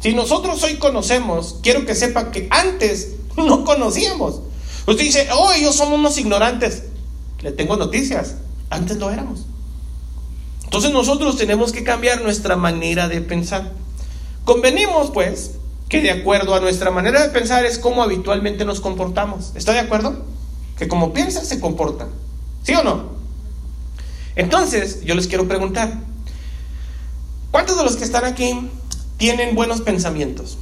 Si nosotros hoy conocemos, quiero que sepa que antes [laughs] no conocíamos. Usted dice, oh, ellos somos unos ignorantes. Le tengo noticias, antes lo éramos. Entonces nosotros tenemos que cambiar nuestra manera de pensar. Convenimos, pues, que de acuerdo a nuestra manera de pensar es como habitualmente nos comportamos. ¿Está de acuerdo? que como piensa se comporta. ¿Sí o no? Entonces, yo les quiero preguntar, ¿cuántos de los que están aquí tienen buenos pensamientos?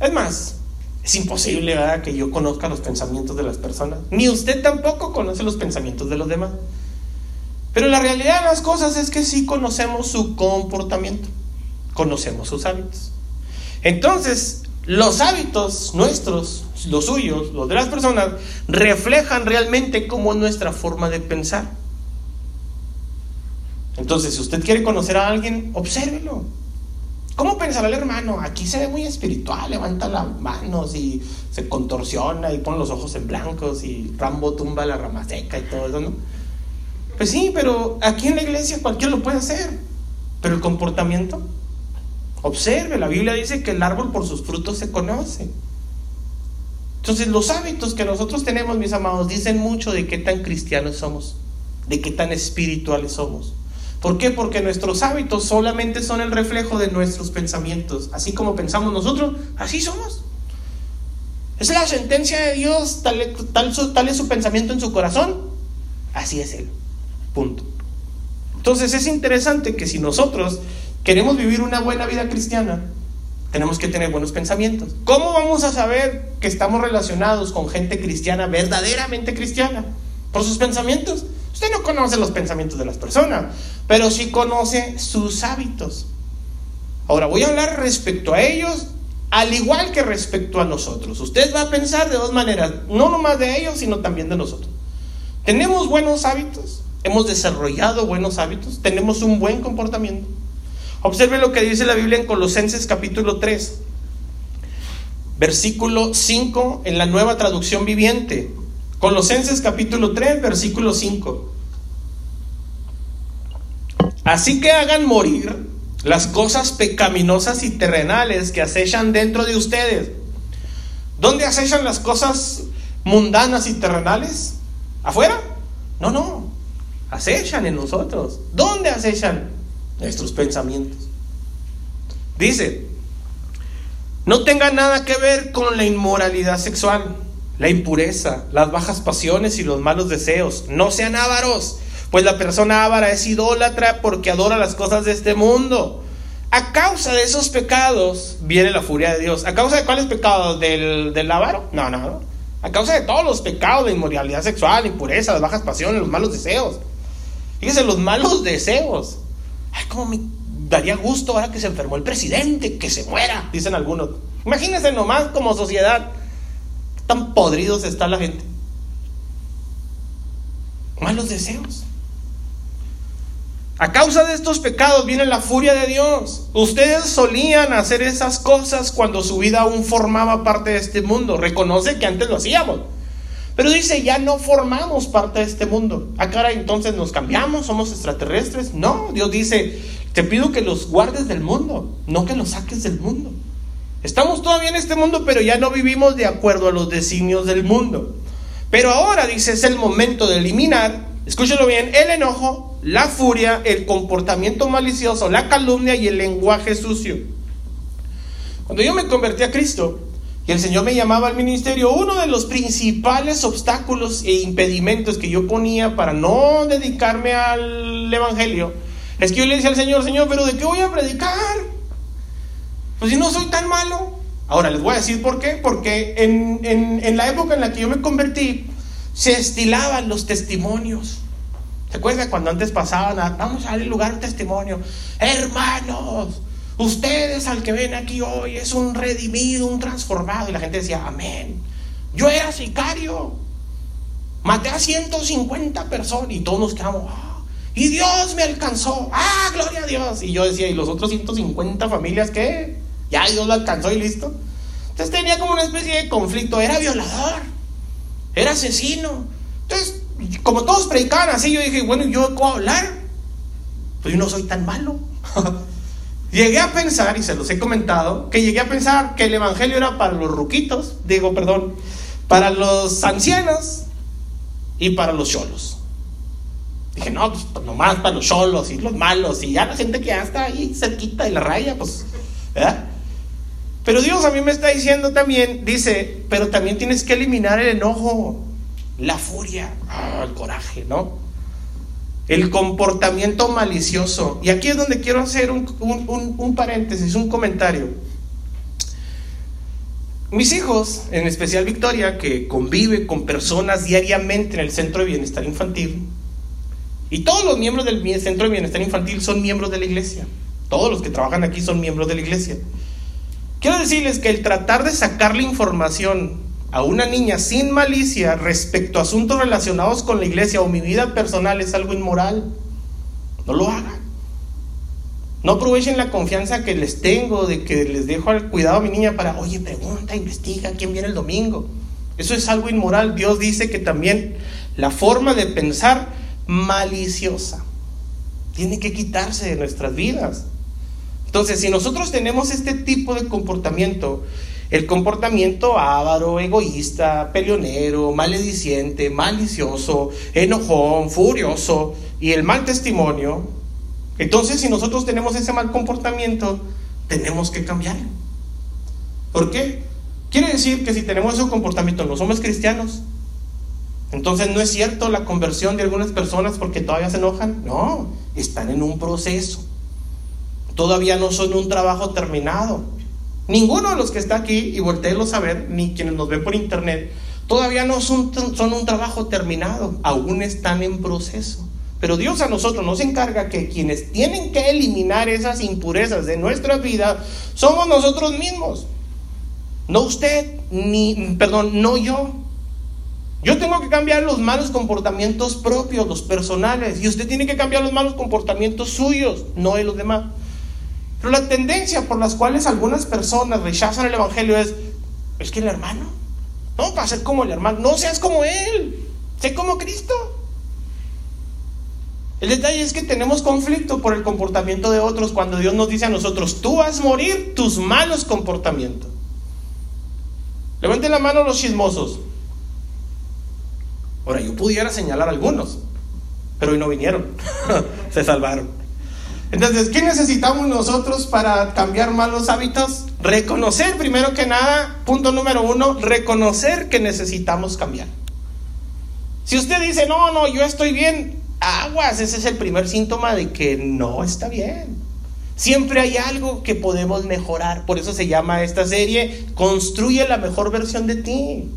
Es más, es imposible que yo conozca los pensamientos de las personas. Ni usted tampoco conoce los pensamientos de los demás. Pero la realidad de las cosas es que sí conocemos su comportamiento, conocemos sus hábitos. Entonces, los hábitos nuestros, los suyos, los de las personas, reflejan realmente cómo es nuestra forma de pensar. Entonces, si usted quiere conocer a alguien, obsérvelo. ¿Cómo pensará el hermano? Aquí se ve muy espiritual, levanta las manos y se contorsiona y pone los ojos en blancos y Rambo tumba la rama seca y todo eso, ¿no? Pues sí, pero aquí en la iglesia cualquiera lo puede hacer. Pero el comportamiento, Observe, la Biblia dice que el árbol por sus frutos se conoce. Entonces los hábitos que nosotros tenemos, mis amados, dicen mucho de qué tan cristianos somos, de qué tan espirituales somos. ¿Por qué? Porque nuestros hábitos solamente son el reflejo de nuestros pensamientos. Así como pensamos nosotros, así somos. Es la sentencia de Dios, tal, tal, tal es su pensamiento en su corazón, así es Él. Punto. Entonces es interesante que si nosotros queremos vivir una buena vida cristiana, tenemos que tener buenos pensamientos. ¿Cómo vamos a saber que estamos relacionados con gente cristiana, verdaderamente cristiana? Por sus pensamientos. Usted no conoce los pensamientos de las personas, pero sí conoce sus hábitos. Ahora voy a hablar respecto a ellos, al igual que respecto a nosotros. Usted va a pensar de dos maneras, no nomás de ellos, sino también de nosotros. ¿Tenemos buenos hábitos? ¿Hemos desarrollado buenos hábitos? ¿Tenemos un buen comportamiento? Observe lo que dice la Biblia en Colosenses capítulo 3, versículo 5 en la nueva traducción viviente. Colosenses capítulo 3, versículo 5. Así que hagan morir las cosas pecaminosas y terrenales que acechan dentro de ustedes. ¿Dónde acechan las cosas mundanas y terrenales? ¿Afuera? No, no. Acechan en nosotros. ¿Dónde acechan? nuestros pensamientos. Dice, no tenga nada que ver con la inmoralidad sexual, la impureza, las bajas pasiones y los malos deseos. No sean ávaros, pues la persona ávara es idólatra porque adora las cosas de este mundo. A causa de esos pecados viene la furia de Dios. ¿A causa de cuáles pecados? ¿Del, del avaro? No, no, no. A causa de todos los pecados de inmoralidad sexual, impureza, las bajas pasiones, los malos deseos. Fíjese, los malos deseos. Ay, cómo me daría gusto ahora que se enfermó el presidente, que se muera, dicen algunos. Imagínense nomás como sociedad, tan podridos está la gente. Malos deseos. A causa de estos pecados viene la furia de Dios. Ustedes solían hacer esas cosas cuando su vida aún formaba parte de este mundo. Reconoce que antes lo hacíamos. Pero dice, ya no formamos parte de este mundo. ¿A ah, cara entonces nos cambiamos? ¿Somos extraterrestres? No, Dios dice, te pido que los guardes del mundo, no que los saques del mundo. Estamos todavía en este mundo, pero ya no vivimos de acuerdo a los designios del mundo. Pero ahora, dice, es el momento de eliminar, escúchelo bien, el enojo, la furia, el comportamiento malicioso, la calumnia y el lenguaje sucio. Cuando yo me convertí a Cristo y el Señor me llamaba al ministerio, uno de los principales obstáculos e impedimentos que yo ponía para no dedicarme al Evangelio es que yo le decía al Señor, Señor, pero ¿de qué voy a predicar? Pues si no soy tan malo. Ahora les voy a decir por qué. Porque en, en la época en la que yo me convertí, se estilaban los testimonios. ¿Se acuerdan cuando antes pasaban a, vamos a lugar un testimonio? Hermanos, ustedes al que ven aquí hoy es un redimido, un transformado. Y la gente decía, amén. Yo era sicario. Maté a 150 personas y todos nos quedamos, ah, y Dios me alcanzó. Ah, gloria a Dios. Y yo decía, ¿y los otros 150 familias qué? Ya Dios lo alcanzó y listo. Entonces tenía como una especie de conflicto. Era violador. Era asesino. Entonces como todos predicaban así, yo dije, bueno, ¿yo puedo hablar? Pues yo no soy tan malo. [laughs] llegué a pensar, y se los he comentado, que llegué a pensar que el Evangelio era para los ruquitos, digo, perdón, para los ancianos y para los cholos. Dije, no, pues, pues nomás para los cholos y los malos, y ya la gente que ya está ahí cerquita de la raya, pues, ¿verdad? Pero Dios a mí me está diciendo también, dice, pero también tienes que eliminar el enojo la furia, ah, el coraje, ¿no? El comportamiento malicioso. Y aquí es donde quiero hacer un, un paréntesis, un comentario. Mis hijos, en especial Victoria, que convive con personas diariamente en el Centro de Bienestar Infantil, y todos los miembros del Centro de Bienestar Infantil son miembros de la iglesia. Todos los que trabajan aquí son miembros de la iglesia. Quiero decirles que el tratar de sacar la información a una niña sin malicia respecto a asuntos relacionados con la iglesia o mi vida personal es algo inmoral. No lo hagan. No aprovechen la confianza que les tengo de que les dejo al cuidado a mi niña para, oye, pregunta, investiga quién viene el domingo. Eso es algo inmoral. Dios dice que también la forma de pensar maliciosa tiene que quitarse de nuestras vidas. Entonces, si nosotros tenemos este tipo de comportamiento, el comportamiento avaro, egoísta, peleonero, malediciente, malicioso, enojón, furioso y el mal testimonio. Entonces, si nosotros tenemos ese mal comportamiento, tenemos que cambiarlo. ¿Por qué? Quiere decir que si tenemos ese comportamiento no somos cristianos. Entonces no es cierto la conversión de algunas personas porque todavía se enojan. No, están en un proceso. Todavía no son un trabajo terminado. Ninguno de los que está aquí, y volteenlos a ver, ni quienes nos ven por internet, todavía no son, son un trabajo terminado, aún están en proceso. Pero Dios a nosotros nos encarga que quienes tienen que eliminar esas impurezas de nuestra vida somos nosotros mismos. No usted, ni, perdón, no yo. Yo tengo que cambiar los malos comportamientos propios, los personales, y usted tiene que cambiar los malos comportamientos suyos, no de los demás. Pero la tendencia por las cuales algunas personas rechazan el Evangelio es, es que el hermano, no, para ser como el hermano, no seas como él, sé como Cristo. El detalle es que tenemos conflicto por el comportamiento de otros cuando Dios nos dice a nosotros, tú vas a morir tus malos comportamientos. Levanten la mano los chismosos. Ahora, yo pudiera señalar algunos, pero hoy no vinieron, [laughs] se salvaron. Entonces, ¿qué necesitamos nosotros para cambiar malos hábitos? Reconocer, primero que nada, punto número uno, reconocer que necesitamos cambiar. Si usted dice, no, no, yo estoy bien, aguas, ese es el primer síntoma de que no está bien. Siempre hay algo que podemos mejorar. Por eso se llama esta serie, construye la mejor versión de ti.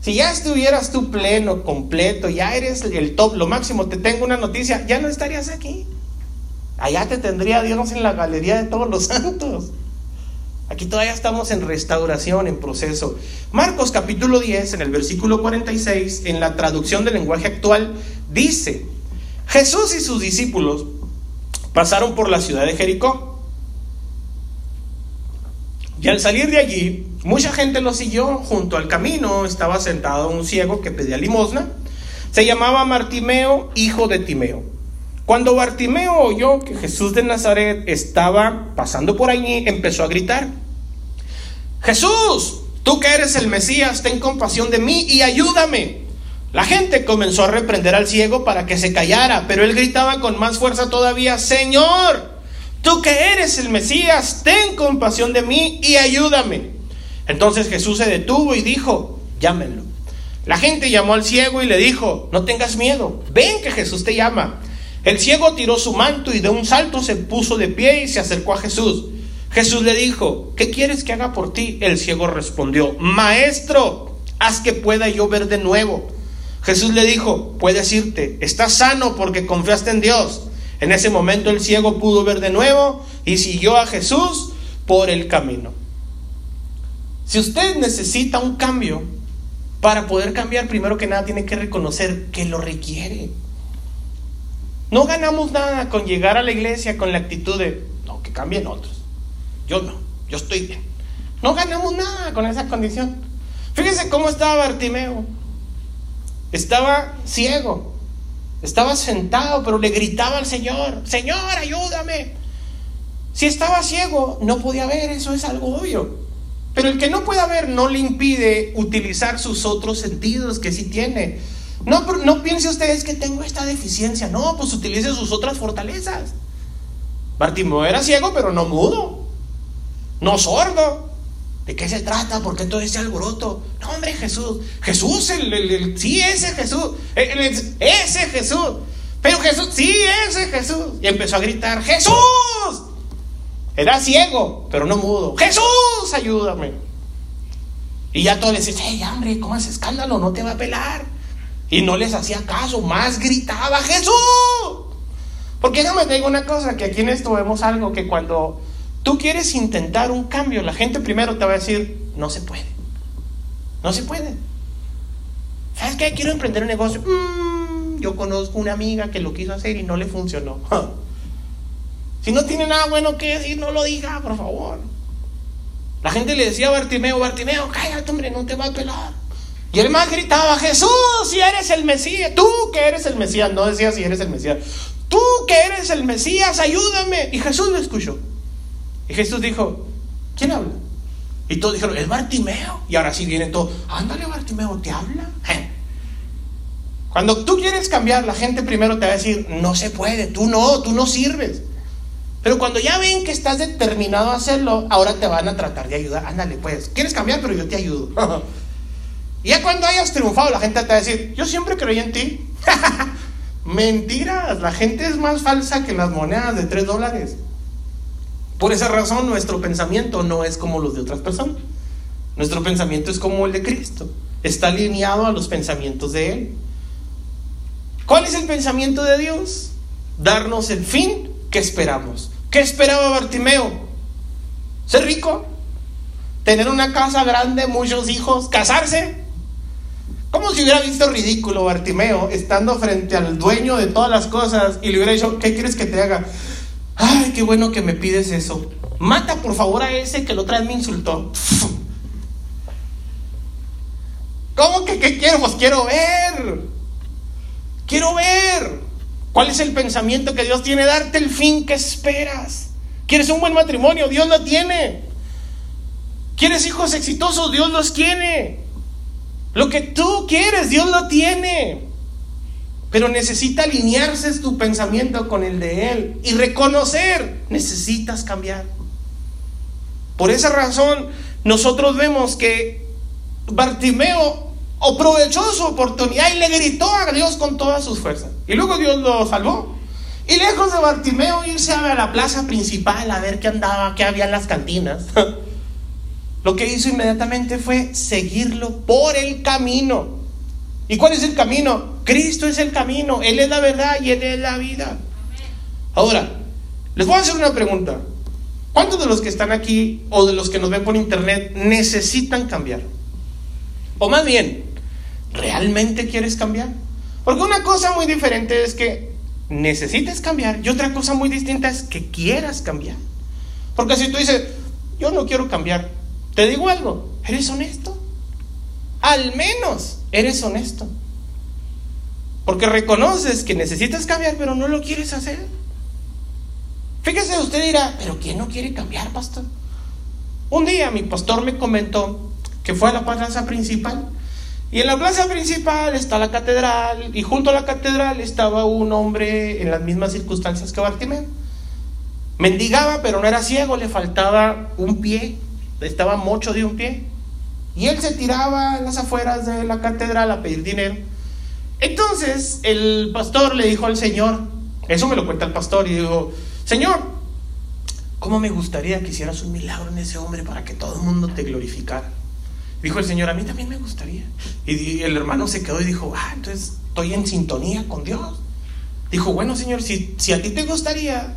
Si ya estuvieras tú pleno, completo, ya eres el top, lo máximo, te tengo una noticia, ya no estarías aquí. Allá te tendría Dios en la galería de todos los [laughs] santos. Aquí todavía estamos en restauración, en proceso. Marcos capítulo 10, en el versículo 46, en la traducción del lenguaje actual, dice, Jesús y sus discípulos pasaron por la ciudad de Jericó. Y al salir de allí, mucha gente lo siguió. Junto al camino estaba sentado un ciego que pedía limosna. Se llamaba Martimeo, hijo de Timeo. Cuando Bartimeo oyó que Jesús de Nazaret estaba pasando por allí, empezó a gritar, Jesús, tú que eres el Mesías, ten compasión de mí y ayúdame. La gente comenzó a reprender al ciego para que se callara, pero él gritaba con más fuerza todavía, Señor, tú que eres el Mesías, ten compasión de mí y ayúdame. Entonces Jesús se detuvo y dijo, llámenlo. La gente llamó al ciego y le dijo, no tengas miedo, ven que Jesús te llama. El ciego tiró su manto y de un salto se puso de pie y se acercó a Jesús. Jesús le dijo, ¿qué quieres que haga por ti? El ciego respondió, Maestro, haz que pueda yo ver de nuevo. Jesús le dijo, puedes irte, estás sano porque confiaste en Dios. En ese momento el ciego pudo ver de nuevo y siguió a Jesús por el camino. Si usted necesita un cambio, para poder cambiar, primero que nada tiene que reconocer que lo requiere. No ganamos nada con llegar a la iglesia con la actitud de, no, que cambien otros. Yo no, yo estoy bien. No ganamos nada con esa condición. Fíjense cómo estaba Bartimeo. Estaba ciego. Estaba sentado, pero le gritaba al Señor, Señor, ayúdame. Si estaba ciego, no podía ver, eso es algo obvio. Pero el que no pueda ver no le impide utilizar sus otros sentidos que sí tiene. No, no piense ustedes que tengo esta deficiencia. No, pues utilice sus otras fortalezas. Bartimeo era ciego, pero no mudo. No sordo. ¿De qué se trata? ¿Por qué todo ese alboroto? No, hombre, Jesús. Jesús, el, sí, ese Jesús. ese Jesús. Pero Jesús, sí, ese Jesús. Y empezó a gritar, Jesús. Era ciego, pero no mudo. Jesús, ayúdame. Y ya todos le decían, hey, hombre, ¿cómo es escándalo? No te va a pelar. Y no les hacía caso, más gritaba, Jesús. Porque no me digo una cosa, que aquí en esto vemos algo que cuando tú quieres intentar un cambio, la gente primero te va a decir, no se puede. No se puede. ¿Sabes qué? Quiero emprender un negocio. Mm, yo conozco una amiga que lo quiso hacer y no le funcionó. [laughs] si no tiene nada bueno que decir, no lo diga, por favor. La gente le decía a Bartimeo, Bartimeo, cállate, hombre, no te va a pelar. Y el más gritaba, Jesús, si eres el Mesías, tú que eres el Mesías, no decía si eres el Mesías, tú que eres el Mesías, ayúdame. Y Jesús lo escuchó. Y Jesús dijo, ¿quién habla? Y todos dijeron, es Bartimeo. Y ahora sí viene todo, ándale Bartimeo, ¿te habla? [laughs] Cuando tú quieres cambiar, la gente primero te va a decir, no se puede, tú no, tú no sirves. Pero cuando ya ven que estás determinado a hacerlo, ahora te van a tratar de ayudar. Ándale, pues, quieres cambiar, pero yo te ayudo. [laughs] Y ya cuando hayas triunfado, la gente te va a decir, yo siempre creí en ti. [laughs] Mentiras, la gente es más falsa que las monedas de 3 dólares. Por esa razón nuestro pensamiento no es como los de otras personas. Nuestro pensamiento es como el de Cristo. Está alineado a los pensamientos de Él. ¿Cuál es el pensamiento de Dios? Darnos el fin que esperamos. ¿Qué esperaba Bartimeo? Ser rico, tener una casa grande, muchos hijos, casarse. ¿Cómo si hubiera visto ridículo Bartimeo estando frente al dueño de todas las cosas y le hubiera dicho, ¿qué quieres que te haga? Ay, qué bueno que me pides eso. Mata por favor a ese que lo trae me insultó. ¿Cómo que qué quiero? Pues quiero ver. Quiero ver. ¿Cuál es el pensamiento que Dios tiene? Darte el fin que esperas. ¿Quieres un buen matrimonio? Dios lo tiene. ¿Quieres hijos exitosos? Dios los tiene. Lo que tú quieres, Dios lo tiene. Pero necesita alinearse tu pensamiento con el de Él y reconocer, necesitas cambiar. Por esa razón, nosotros vemos que Bartimeo aprovechó su oportunidad y le gritó a Dios con todas sus fuerzas. Y luego Dios lo salvó. Y lejos de Bartimeo irse a la plaza principal a ver qué andaba, qué había en las cantinas. [laughs] lo que hizo inmediatamente fue seguirlo por el camino. ¿Y cuál es el camino? Cristo es el camino, Él es la verdad y Él es la vida. Ahora, les voy a hacer una pregunta. ¿Cuántos de los que están aquí o de los que nos ven por internet necesitan cambiar? O más bien, ¿realmente quieres cambiar? Porque una cosa muy diferente es que necesites cambiar y otra cosa muy distinta es que quieras cambiar. Porque si tú dices, yo no quiero cambiar, te digo algo, ¿eres honesto? Al menos eres honesto. Porque reconoces que necesitas cambiar, pero no lo quieres hacer. Fíjese, usted dirá, pero ¿quién no quiere cambiar, pastor? Un día mi pastor me comentó que fue a la plaza principal. Y en la plaza principal está la catedral, y junto a la catedral estaba un hombre en las mismas circunstancias que Bartimeo. Mendigaba, pero no era ciego, le faltaba un pie, estaba mocho de un pie. Y él se tiraba en las afueras de la catedral a pedir dinero. Entonces el pastor le dijo al Señor, eso me lo cuenta el pastor, y dijo, Señor, ¿cómo me gustaría que hicieras un milagro en ese hombre para que todo el mundo te glorificara? Dijo el Señor, a mí también me gustaría. Y el hermano se quedó y dijo, ah, entonces estoy en sintonía con Dios. Dijo, bueno, Señor, si, si a ti te gustaría,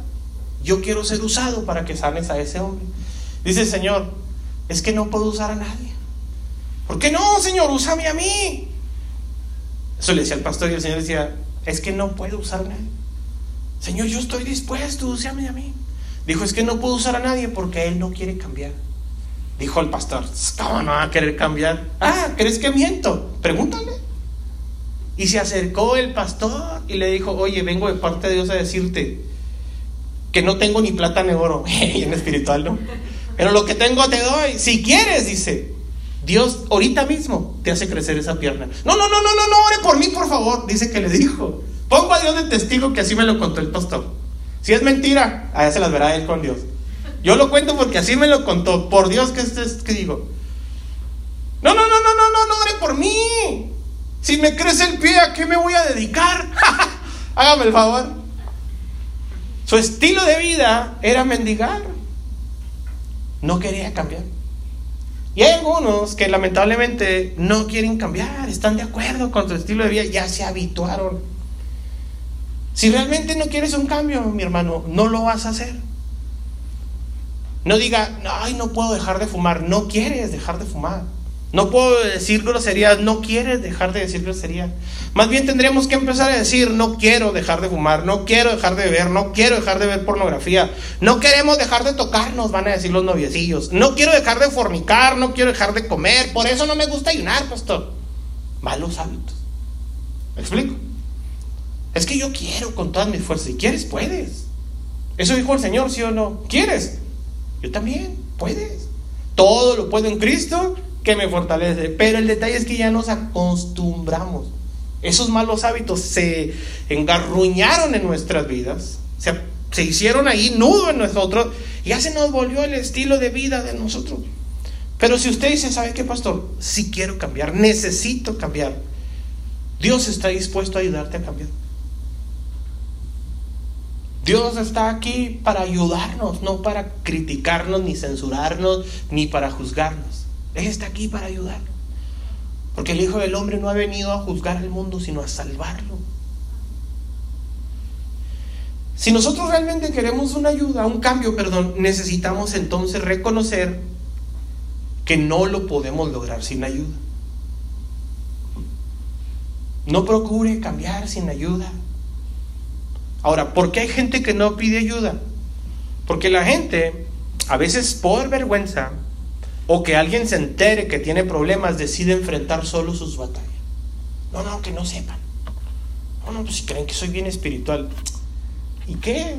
yo quiero ser usado para que sanes a ese hombre. Dice el Señor, es que no puedo usar a nadie. ¿Por qué no, Señor? Úsame a mí. Eso le decía al pastor y el Señor decía, es que no puedo usar a nadie. Señor, yo estoy dispuesto, úsame a mí. Dijo, es que no puedo usar a nadie porque él no quiere cambiar. Dijo el pastor, ¿cómo no va a querer cambiar? Ah, ¿crees que miento? Pregúntale. Y se acercó el pastor y le dijo, oye, vengo de parte de Dios a decirte que no tengo ni plata ni oro. [laughs] en espiritual, ¿no? Pero lo que tengo te doy. Si quieres, dice, Dios ahorita mismo te hace crecer esa pierna. No, no, no, no, no, no, ore por mí, por favor. Dice que le dijo. Pongo a Dios de testigo que así me lo contó el pastor. Si es mentira, allá se las verá con Dios. Yo lo cuento porque así me lo contó. Por Dios que, es que digo. No, no, no, no, no, no, no, ore por mí. Si me crece el pie, ¿a qué me voy a dedicar? [laughs] Hágame el favor. Su estilo de vida era mendigar. No quería cambiar. Y hay algunos que lamentablemente no quieren cambiar, están de acuerdo con su estilo de vida, ya se habituaron. Si realmente no quieres un cambio, mi hermano, no lo vas a hacer. No diga, ay, no puedo dejar de fumar, no quieres dejar de fumar. No puedo decir groserías, no quieres dejar de decir groserías. Más bien tendríamos que empezar a decir, no quiero dejar de fumar, no quiero dejar de beber, no quiero dejar de ver pornografía, no queremos dejar de tocarnos, van a decir los noviecillos. No quiero dejar de fornicar, no quiero dejar de comer, por eso no me gusta ayunar, pastor. Malos hábitos. ¿Me explico? Es que yo quiero con todas mis fuerzas. Si quieres, puedes. Eso dijo el Señor, ¿sí o no? ¿Quieres? Yo también, puedes. Todo lo puedo en Cristo que me fortalece. Pero el detalle es que ya nos acostumbramos. Esos malos hábitos se engarruñaron en nuestras vidas, se, se hicieron ahí nudo en nosotros y ya se nos volvió el estilo de vida de nosotros. Pero si usted dice, ¿sabe qué, pastor? Si quiero cambiar, necesito cambiar. Dios está dispuesto a ayudarte a cambiar. Dios está aquí para ayudarnos, no para criticarnos, ni censurarnos, ni para juzgarnos. Él está aquí para ayudar. Porque el Hijo del Hombre no ha venido a juzgar al mundo, sino a salvarlo. Si nosotros realmente queremos una ayuda, un cambio, perdón, necesitamos entonces reconocer que no lo podemos lograr sin ayuda. No procure cambiar sin ayuda. Ahora, ¿por qué hay gente que no pide ayuda? Porque la gente, a veces por vergüenza, o que alguien se entere que tiene problemas, decide enfrentar solo sus batallas. No, no, que no sepan. No, no, pues si creen que soy bien espiritual. ¿Y qué?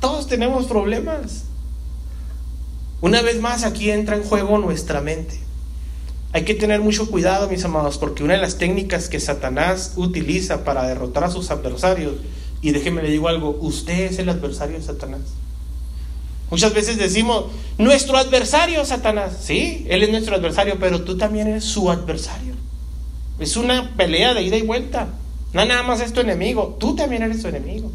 Todos tenemos problemas. Una vez más aquí entra en juego nuestra mente. Hay que tener mucho cuidado, mis amados, porque una de las técnicas que Satanás utiliza para derrotar a sus adversarios, y déjeme le digo algo, usted es el adversario de Satanás. Muchas veces decimos, nuestro adversario, Satanás. Sí, él es nuestro adversario, pero tú también eres su adversario. Es una pelea de ida y vuelta. No nada más es tu enemigo, tú también eres tu enemigo.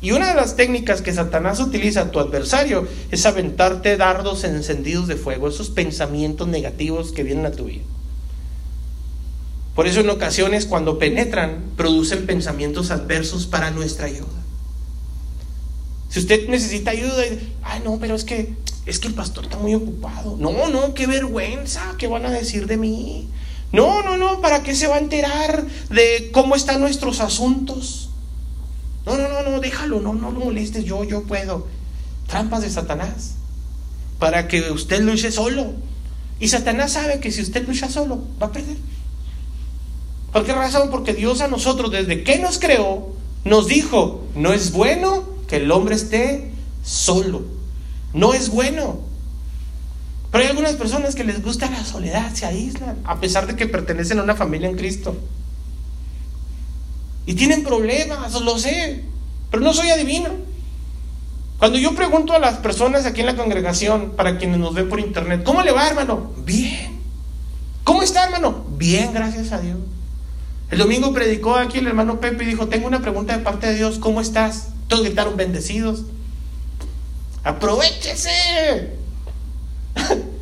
Y una de las técnicas que Satanás utiliza a tu adversario es aventarte dardos encendidos de fuego, esos pensamientos negativos que vienen a tu vida. Por eso en ocasiones cuando penetran, producen pensamientos adversos para nuestra ayuda. Si usted necesita ayuda, ay no, pero es que es que el pastor está muy ocupado. No, no, qué vergüenza, ¿qué van a decir de mí? No, no, no, ¿para qué se va a enterar de cómo están nuestros asuntos? No, no, no, no, déjalo, no, no lo molestes, yo, yo puedo. Trampas de Satanás. Para que usted luche solo. Y Satanás sabe que si usted lucha solo, va a perder. ¿Por qué razón? Porque Dios a nosotros, desde que nos creó, nos dijo, no es bueno que el hombre esté solo. No es bueno. Pero hay algunas personas que les gusta la soledad, se aíslan, a pesar de que pertenecen a una familia en Cristo. Y tienen problemas, lo sé, pero no soy adivino. Cuando yo pregunto a las personas aquí en la congregación, para quienes nos ven por internet, ¿cómo le va, hermano? Bien. ¿Cómo está, hermano? Bien, gracias a Dios. El domingo predicó aquí el hermano Pepe y dijo, tengo una pregunta de parte de Dios, ¿cómo estás? Todos gritaron bendecidos. Aprovechese. [laughs]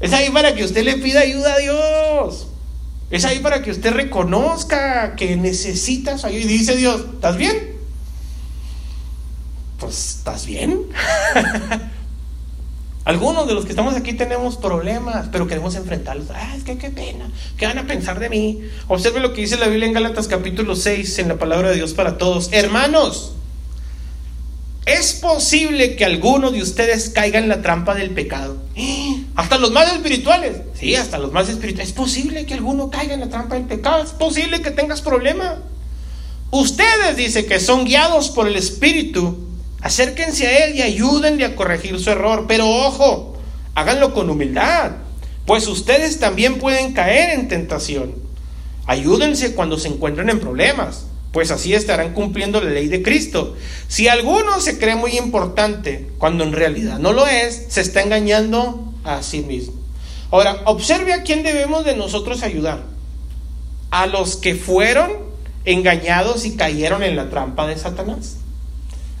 Es ahí para que usted le pida ayuda a Dios. Es ahí para que usted reconozca que necesita su ayuda. Y dice Dios, ¿estás bien? Pues, ¿estás bien? [laughs] Algunos de los que estamos aquí tenemos problemas, pero queremos enfrentarlos. Ah, es que qué pena. ¿Qué van a pensar de mí? Observe lo que dice la Biblia en Gálatas capítulo 6, en la palabra de Dios para todos. Hermanos, es posible que alguno de ustedes caiga en la trampa del pecado. [gasps] Hasta los más espirituales. Sí, hasta los más espirituales. Es posible que alguno caiga en la trampa del pecado. Es posible que tengas problema. Ustedes, dice, que son guiados por el Espíritu, acérquense a Él y ayúdenle a corregir su error. Pero ojo, háganlo con humildad, pues ustedes también pueden caer en tentación. Ayúdense cuando se encuentren en problemas pues así estarán cumpliendo la ley de Cristo. Si alguno se cree muy importante cuando en realidad no lo es, se está engañando a sí mismo. Ahora, observe a quién debemos de nosotros ayudar. A los que fueron engañados y cayeron en la trampa de Satanás.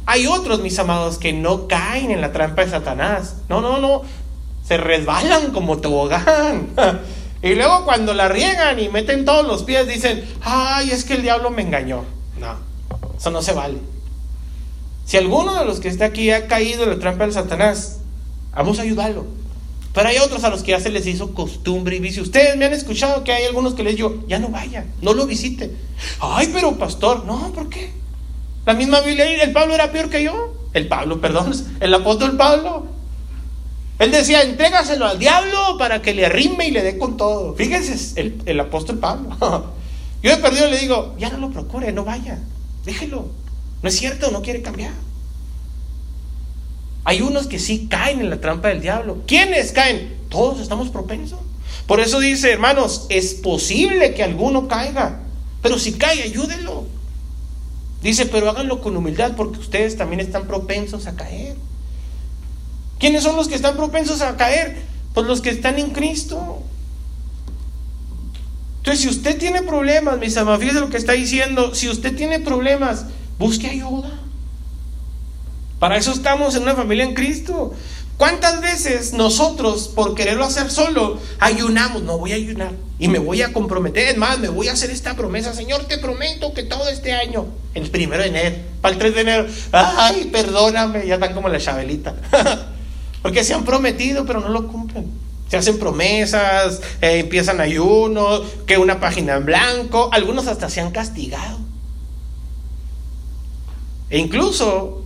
Hay otros, mis amados, que no caen en la trampa de Satanás. No, no, no. Se resbalan como tobogán. [laughs] Y luego cuando la riegan y meten todos los pies, dicen, ay, es que el diablo me engañó. No, eso no se vale. Si alguno de los que está aquí ha caído en la trampa del Satanás, vamos a ayudarlo. Pero hay otros a los que ya se les hizo costumbre y vicio. Ustedes me han escuchado que hay algunos que les digo, ya no vayan, no lo visiten. Ay, pero pastor, no, ¿por qué? La misma Biblia, el Pablo era peor que yo. El Pablo, perdón, [laughs] el apóstol Pablo. Él decía, entrégaselo al diablo para que le arrime y le dé con todo. Fíjense, el, apóstol Pablo. [laughs] Yo he perdido le digo, ya no lo procure, no vaya, déjelo. No es cierto, no quiere cambiar. Hay unos que sí caen en la trampa del diablo. ¿Quiénes caen? Todos estamos propensos. Por eso dice, hermanos, es posible que alguno caiga, pero si cae, ayúdenlo. Dice, pero háganlo con humildad porque ustedes también están propensos a caer. ¿Quiénes son los que están propensos a caer? Pues los que están en Cristo. Entonces, si usted tiene problemas, mis amados, fíjese lo que está diciendo, si usted tiene problemas, busque ayuda. Para eso estamos en una familia en Cristo. ¿Cuántas veces nosotros, por quererlo hacer solo, ayunamos? No voy a ayunar y me voy a comprometer. Es más, me voy a hacer esta promesa. Señor, te prometo que todo este año, el primero de enero, para el 3 de enero, ay, perdóname, ya están como la chabelita. [laughs] Porque se han prometido, pero no lo cumplen. Se hacen promesas, eh, empiezan ayunos, que una página en blanco, algunos hasta se han castigado. E incluso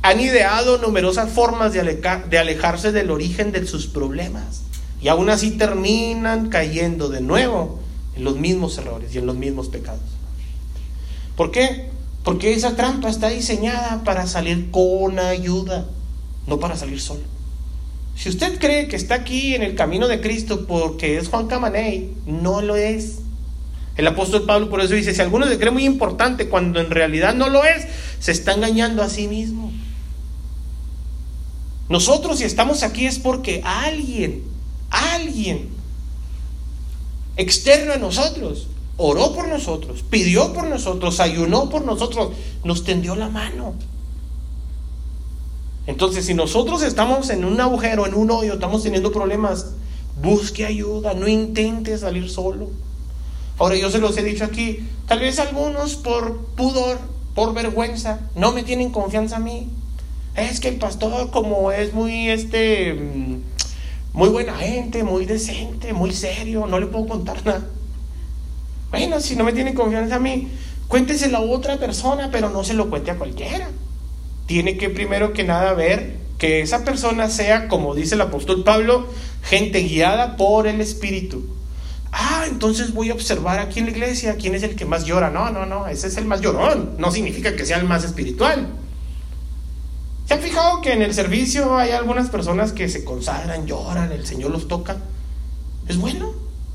han ideado numerosas formas de, de alejarse del origen de sus problemas. Y aún así terminan cayendo de nuevo en los mismos errores y en los mismos pecados. ¿Por qué? Porque esa trampa está diseñada para salir con ayuda, no para salir solo. Si usted cree que está aquí en el camino de Cristo porque es Juan Camaney, no lo es. El apóstol Pablo por eso dice, si alguno se cree muy importante cuando en realidad no lo es, se está engañando a sí mismo. Nosotros si estamos aquí es porque alguien, alguien externo a nosotros, oró por nosotros, pidió por nosotros, ayunó por nosotros, nos tendió la mano. Entonces, si nosotros estamos en un agujero, en un hoyo, estamos teniendo problemas, busque ayuda, no intente salir solo. Ahora, yo se los he dicho aquí, tal vez algunos por pudor, por vergüenza, no me tienen confianza a mí. Es que el pastor como es muy este mm, muy buena gente, muy decente, muy serio, no le puedo contar nada. Bueno, si no me tienen confianza a mí, cuénteselo a otra persona, pero no se lo cuente a cualquiera. Tiene que primero que nada ver que esa persona sea, como dice el apóstol Pablo, gente guiada por el Espíritu. Ah, entonces voy a observar aquí en la iglesia quién es el que más llora. No, no, no, ese es el más llorón. No significa que sea el más espiritual. ¿Se han fijado que en el servicio hay algunas personas que se consagran, lloran, el Señor los toca? ¿Es bueno?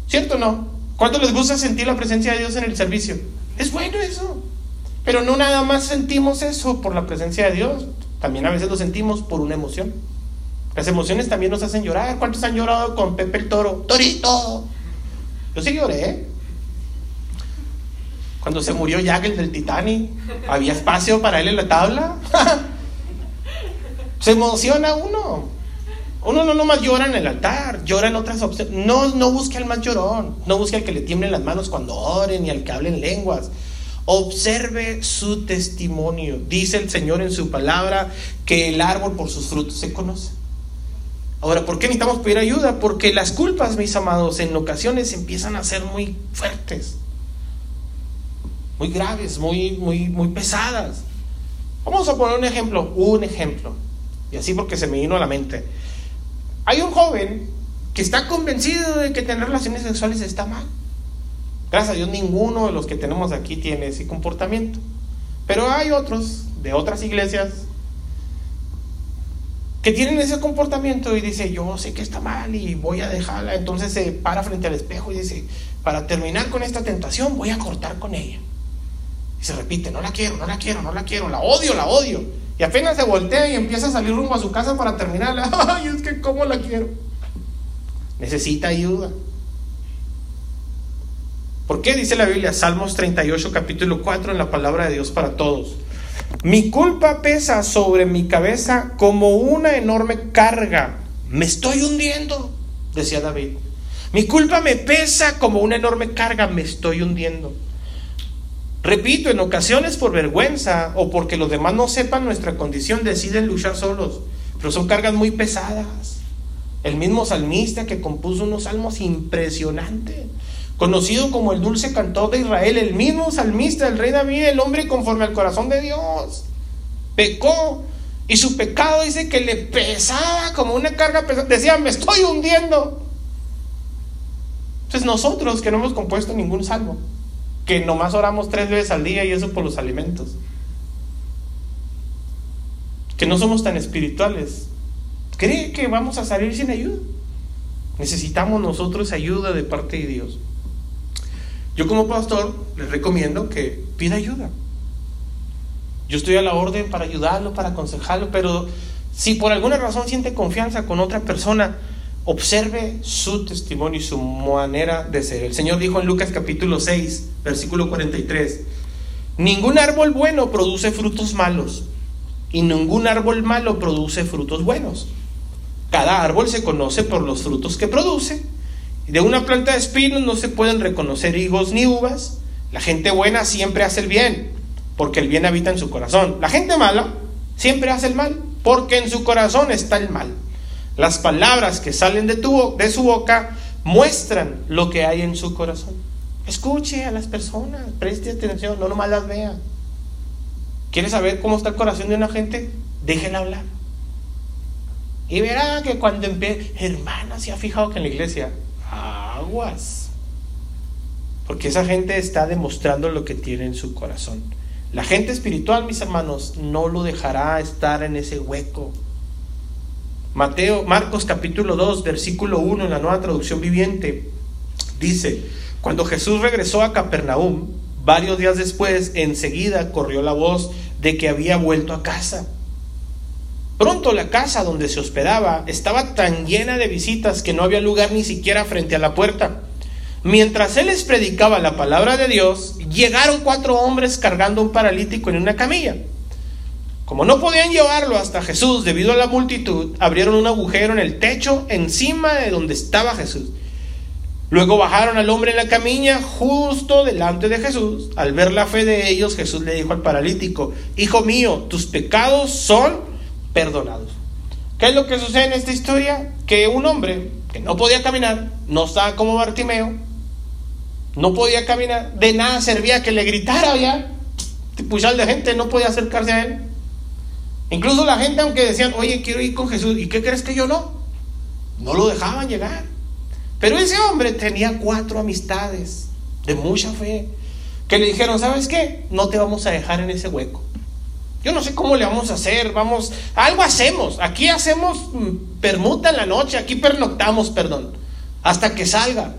¿Cierto o no? ¿Cuánto les gusta sentir la presencia de Dios en el servicio? Es bueno eso. Pero no nada más sentimos eso por la presencia de Dios, también a veces lo sentimos por una emoción. Las emociones también nos hacen llorar. ¿Cuántos han llorado con Pepe el Toro? Torito. Yo sí lloré. Cuando se murió Jack el del Titanic, había espacio para él en la tabla. [laughs] se emociona uno. Uno no nomás llora en el altar, llora en otras opciones. No, no busque al más llorón, no busque al que le tiemblen las manos cuando oren, ni al que hablen lenguas. Observe su testimonio. Dice el Señor en su palabra que el árbol por sus frutos se conoce. Ahora, ¿por qué necesitamos pedir ayuda? Porque las culpas, mis amados, en ocasiones empiezan a ser muy fuertes, muy graves, muy, muy, muy pesadas. Vamos a poner un ejemplo, un ejemplo, y así porque se me vino a la mente. Hay un joven que está convencido de que tener relaciones sexuales está mal. Gracias a Dios ninguno de los que tenemos aquí tiene ese comportamiento. Pero hay otros de otras iglesias que tienen ese comportamiento y dice, yo sé que está mal y voy a dejarla. Entonces se para frente al espejo y dice, para terminar con esta tentación voy a cortar con ella. Y se repite, no la quiero, no la quiero, no la quiero, la odio, la odio. Y apenas se voltea y empieza a salir rumbo a su casa para terminarla. [laughs] Ay, es que cómo la quiero. Necesita ayuda. ¿Por qué dice la Biblia, Salmos 38, capítulo 4, en la palabra de Dios para todos? Mi culpa pesa sobre mi cabeza como una enorme carga. Me estoy hundiendo, decía David. Mi culpa me pesa como una enorme carga, me estoy hundiendo. Repito, en ocasiones por vergüenza o porque los demás no sepan nuestra condición deciden luchar solos, pero son cargas muy pesadas. El mismo salmista que compuso unos salmos impresionantes, conocido como el dulce cantor de Israel, el mismo salmista, el rey David, el hombre conforme al corazón de Dios, pecó y su pecado dice que le pesaba como una carga pesada, decía, me estoy hundiendo. Entonces nosotros que no hemos compuesto ningún salmo, que nomás oramos tres veces al día y eso por los alimentos, que no somos tan espirituales, ¿cree que vamos a salir sin ayuda? Necesitamos nosotros ayuda de parte de Dios. Yo como pastor les recomiendo que pida ayuda. Yo estoy a la orden para ayudarlo, para aconsejarlo, pero si por alguna razón siente confianza con otra persona, observe su testimonio y su manera de ser. El Señor dijo en Lucas capítulo 6, versículo 43, ningún árbol bueno produce frutos malos y ningún árbol malo produce frutos buenos. Cada árbol se conoce por los frutos que produce. De una planta de espinos no se pueden reconocer higos ni uvas. La gente buena siempre hace el bien, porque el bien habita en su corazón. La gente mala siempre hace el mal, porque en su corazón está el mal. Las palabras que salen de, tu, de su boca muestran lo que hay en su corazón. Escuche a las personas, preste atención, no nomás las vea. ¿Quiere saber cómo está el corazón de una gente? Déjenla hablar. Y verá que cuando empiece, hermana, se ha fijado que en la iglesia aguas. Porque esa gente está demostrando lo que tiene en su corazón. La gente espiritual, mis hermanos, no lo dejará estar en ese hueco. Mateo, Marcos capítulo 2, versículo 1 en la nueva traducción viviente, dice, cuando Jesús regresó a Capernaum, varios días después, enseguida corrió la voz de que había vuelto a casa. Pronto la casa donde se hospedaba estaba tan llena de visitas que no había lugar ni siquiera frente a la puerta. Mientras él les predicaba la palabra de Dios, llegaron cuatro hombres cargando un paralítico en una camilla. Como no podían llevarlo hasta Jesús debido a la multitud, abrieron un agujero en el techo encima de donde estaba Jesús. Luego bajaron al hombre en la camilla justo delante de Jesús. Al ver la fe de ellos, Jesús le dijo al paralítico, Hijo mío, tus pecados son perdonados. ¿Qué es lo que sucede en esta historia? Que un hombre que no podía caminar, no estaba como Bartimeo, no podía caminar, de nada servía que le gritara ya, puchal de gente no podía acercarse a él. Incluso la gente, aunque decían, oye, quiero ir con Jesús, ¿y qué crees que yo no? No lo dejaban llegar. Pero ese hombre tenía cuatro amistades de mucha fe que le dijeron, ¿sabes qué? No te vamos a dejar en ese hueco. Yo no sé cómo le vamos a hacer, vamos, algo hacemos. Aquí hacemos mm, permuta en la noche, aquí pernoctamos, perdón, hasta que salga.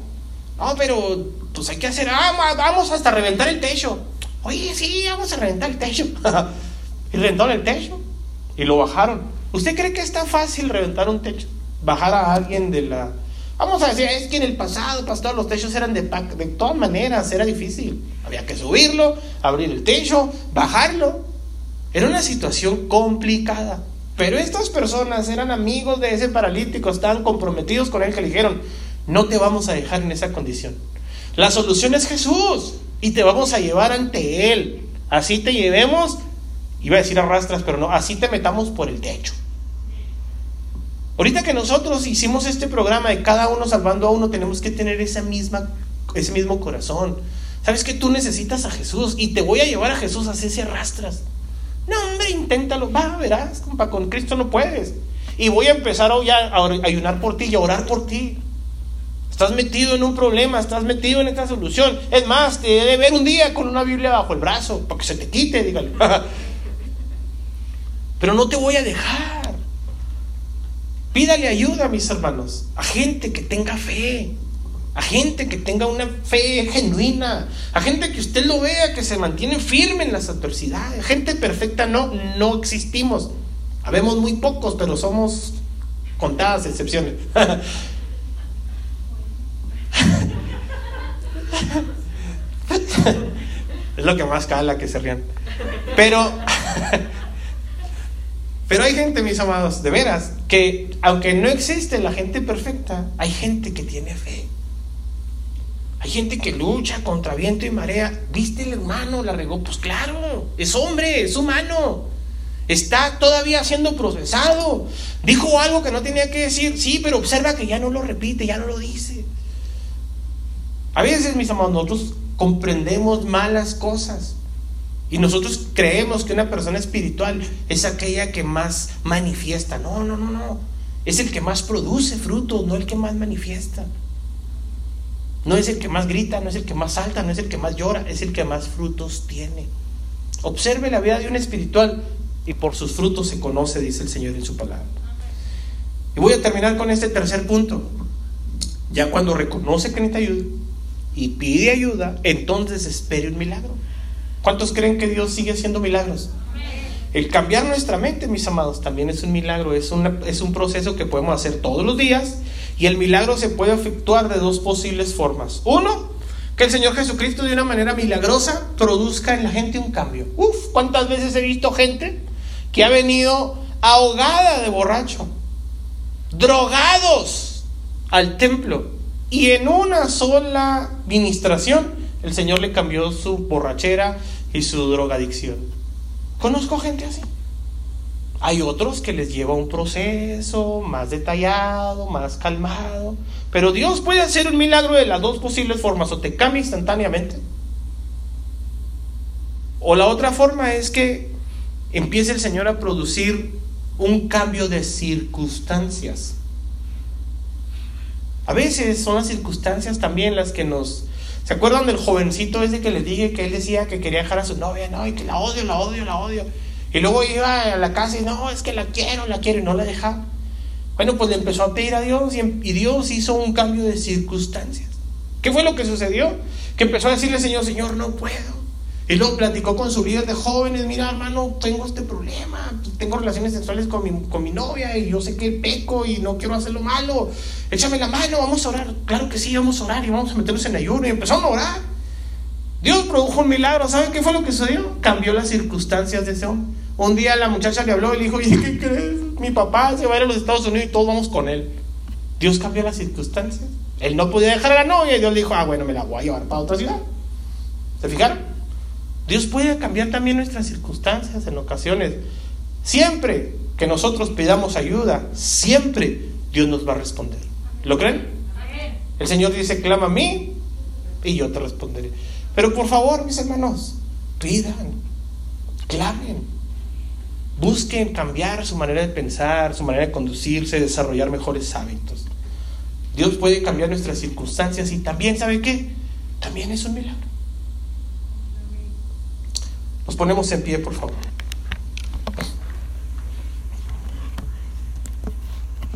No, pero pues hay que hacer, ah, vamos hasta reventar el techo. Oye, sí, vamos a reventar el techo. [laughs] y reventaron el techo y lo bajaron. ¿Usted cree que es tan fácil reventar un techo? Bajar a alguien de la Vamos a decir, es que en el pasado, pastor, los techos eran de, de todas maneras, era difícil. Había que subirlo, abrir el techo, bajarlo. Era una situación complicada. Pero estas personas eran amigos de ese paralítico, estaban comprometidos con él, que le dijeron, no te vamos a dejar en esa condición. La solución es Jesús y te vamos a llevar ante Él. Así te llevemos, iba a decir arrastras, pero no, así te metamos por el techo. Ahorita que nosotros hicimos este programa de cada uno salvando a uno, tenemos que tener esa misma, ese mismo corazón. Sabes que tú necesitas a Jesús y te voy a llevar a Jesús a si arrastras. Hombre, inténtalo. Va, verás, con Cristo no puedes. Y voy a empezar a, a ayunar por ti y a orar por ti. Estás metido en un problema, estás metido en esta solución. Es más, te debe ver un día con una Biblia bajo el brazo, para que se te quite, dígale. [laughs] Pero no te voy a dejar. Pídale ayuda, mis hermanos, a gente que tenga fe, a gente que tenga una fe genuina, a gente que usted lo vea, que se mantiene firme en las adversidades. Gente perfecta no, no existimos. Habemos muy pocos, pero somos contadas excepciones. [laughs] es lo que más cala que se rían. Pero [laughs] Pero hay gente, mis amados, de veras, que aunque no existe la gente perfecta, hay gente que tiene fe. Hay gente que lucha contra viento y marea. ¿Viste el hermano? La regó. Pues claro, es hombre, es humano. Está todavía siendo procesado. Dijo algo que no tenía que decir. Sí, pero observa que ya no lo repite, ya no lo dice. A veces, mis amados, nosotros comprendemos malas cosas. Y nosotros creemos que una persona espiritual es aquella que más manifiesta. No, no, no, no. Es el que más produce frutos, no el que más manifiesta. No es el que más grita, no es el que más salta, no es el que más llora, es el que más frutos tiene. Observe la vida de un espiritual y por sus frutos se conoce, dice el Señor en su palabra. Y voy a terminar con este tercer punto. Ya cuando reconoce que necesita ayuda y pide ayuda, entonces espere un milagro. ¿Cuántos creen que Dios sigue haciendo milagros? El cambiar nuestra mente, mis amados, también es un milagro, es, es un proceso que podemos hacer todos los días y el milagro se puede efectuar de dos posibles formas. Uno, que el Señor Jesucristo de una manera milagrosa produzca en la gente un cambio. Uf, ¿cuántas veces he visto gente que ha venido ahogada de borracho, drogados al templo y en una sola ministración el Señor le cambió su borrachera y su drogadicción. Conozco gente así. Hay otros que les lleva un proceso más detallado, más calmado. Pero Dios puede hacer un milagro de las dos posibles formas. O te cambia instantáneamente. O la otra forma es que empiece el Señor a producir un cambio de circunstancias. A veces son las circunstancias también las que nos ¿Se acuerdan del jovencito ese que les dije que él decía que quería dejar a su novia? No, y que la odio, la odio, la odio. Y luego iba a la casa y no, es que la quiero, la quiero y no la dejaba. Bueno, pues le empezó a pedir a Dios y, y Dios hizo un cambio de circunstancias. ¿Qué fue lo que sucedió? Que empezó a decirle, Señor, Señor, no puedo. Y luego platicó con su líder de jóvenes, mira hermano, tengo este problema, tengo relaciones sexuales con mi, con mi novia y yo sé que peco y no quiero hacerlo malo, échame la mano, vamos a orar. Claro que sí, vamos a orar y vamos a meternos en ayuno y empezamos a orar. Dios produjo un milagro, ¿saben qué fue lo que sucedió? Cambió las circunstancias de ese hombre. Un día la muchacha le habló y le dijo, oye, ¿qué crees? Mi papá se va a ir a los Estados Unidos y todos vamos con él. Dios cambió las circunstancias. Él no podía dejar a la novia y Dios le dijo, ah, bueno, me la voy a llevar para otra ciudad. ¿Se fijaron? Dios puede cambiar también nuestras circunstancias en ocasiones. Siempre que nosotros pidamos ayuda, siempre Dios nos va a responder. ¿Lo creen? El Señor dice, clama a mí y yo te responderé. Pero por favor, mis hermanos, pidan, clamen, busquen cambiar su manera de pensar, su manera de conducirse, desarrollar mejores hábitos. Dios puede cambiar nuestras circunstancias y también, ¿sabe qué? También es un milagro. Nos ponemos en pie, por favor.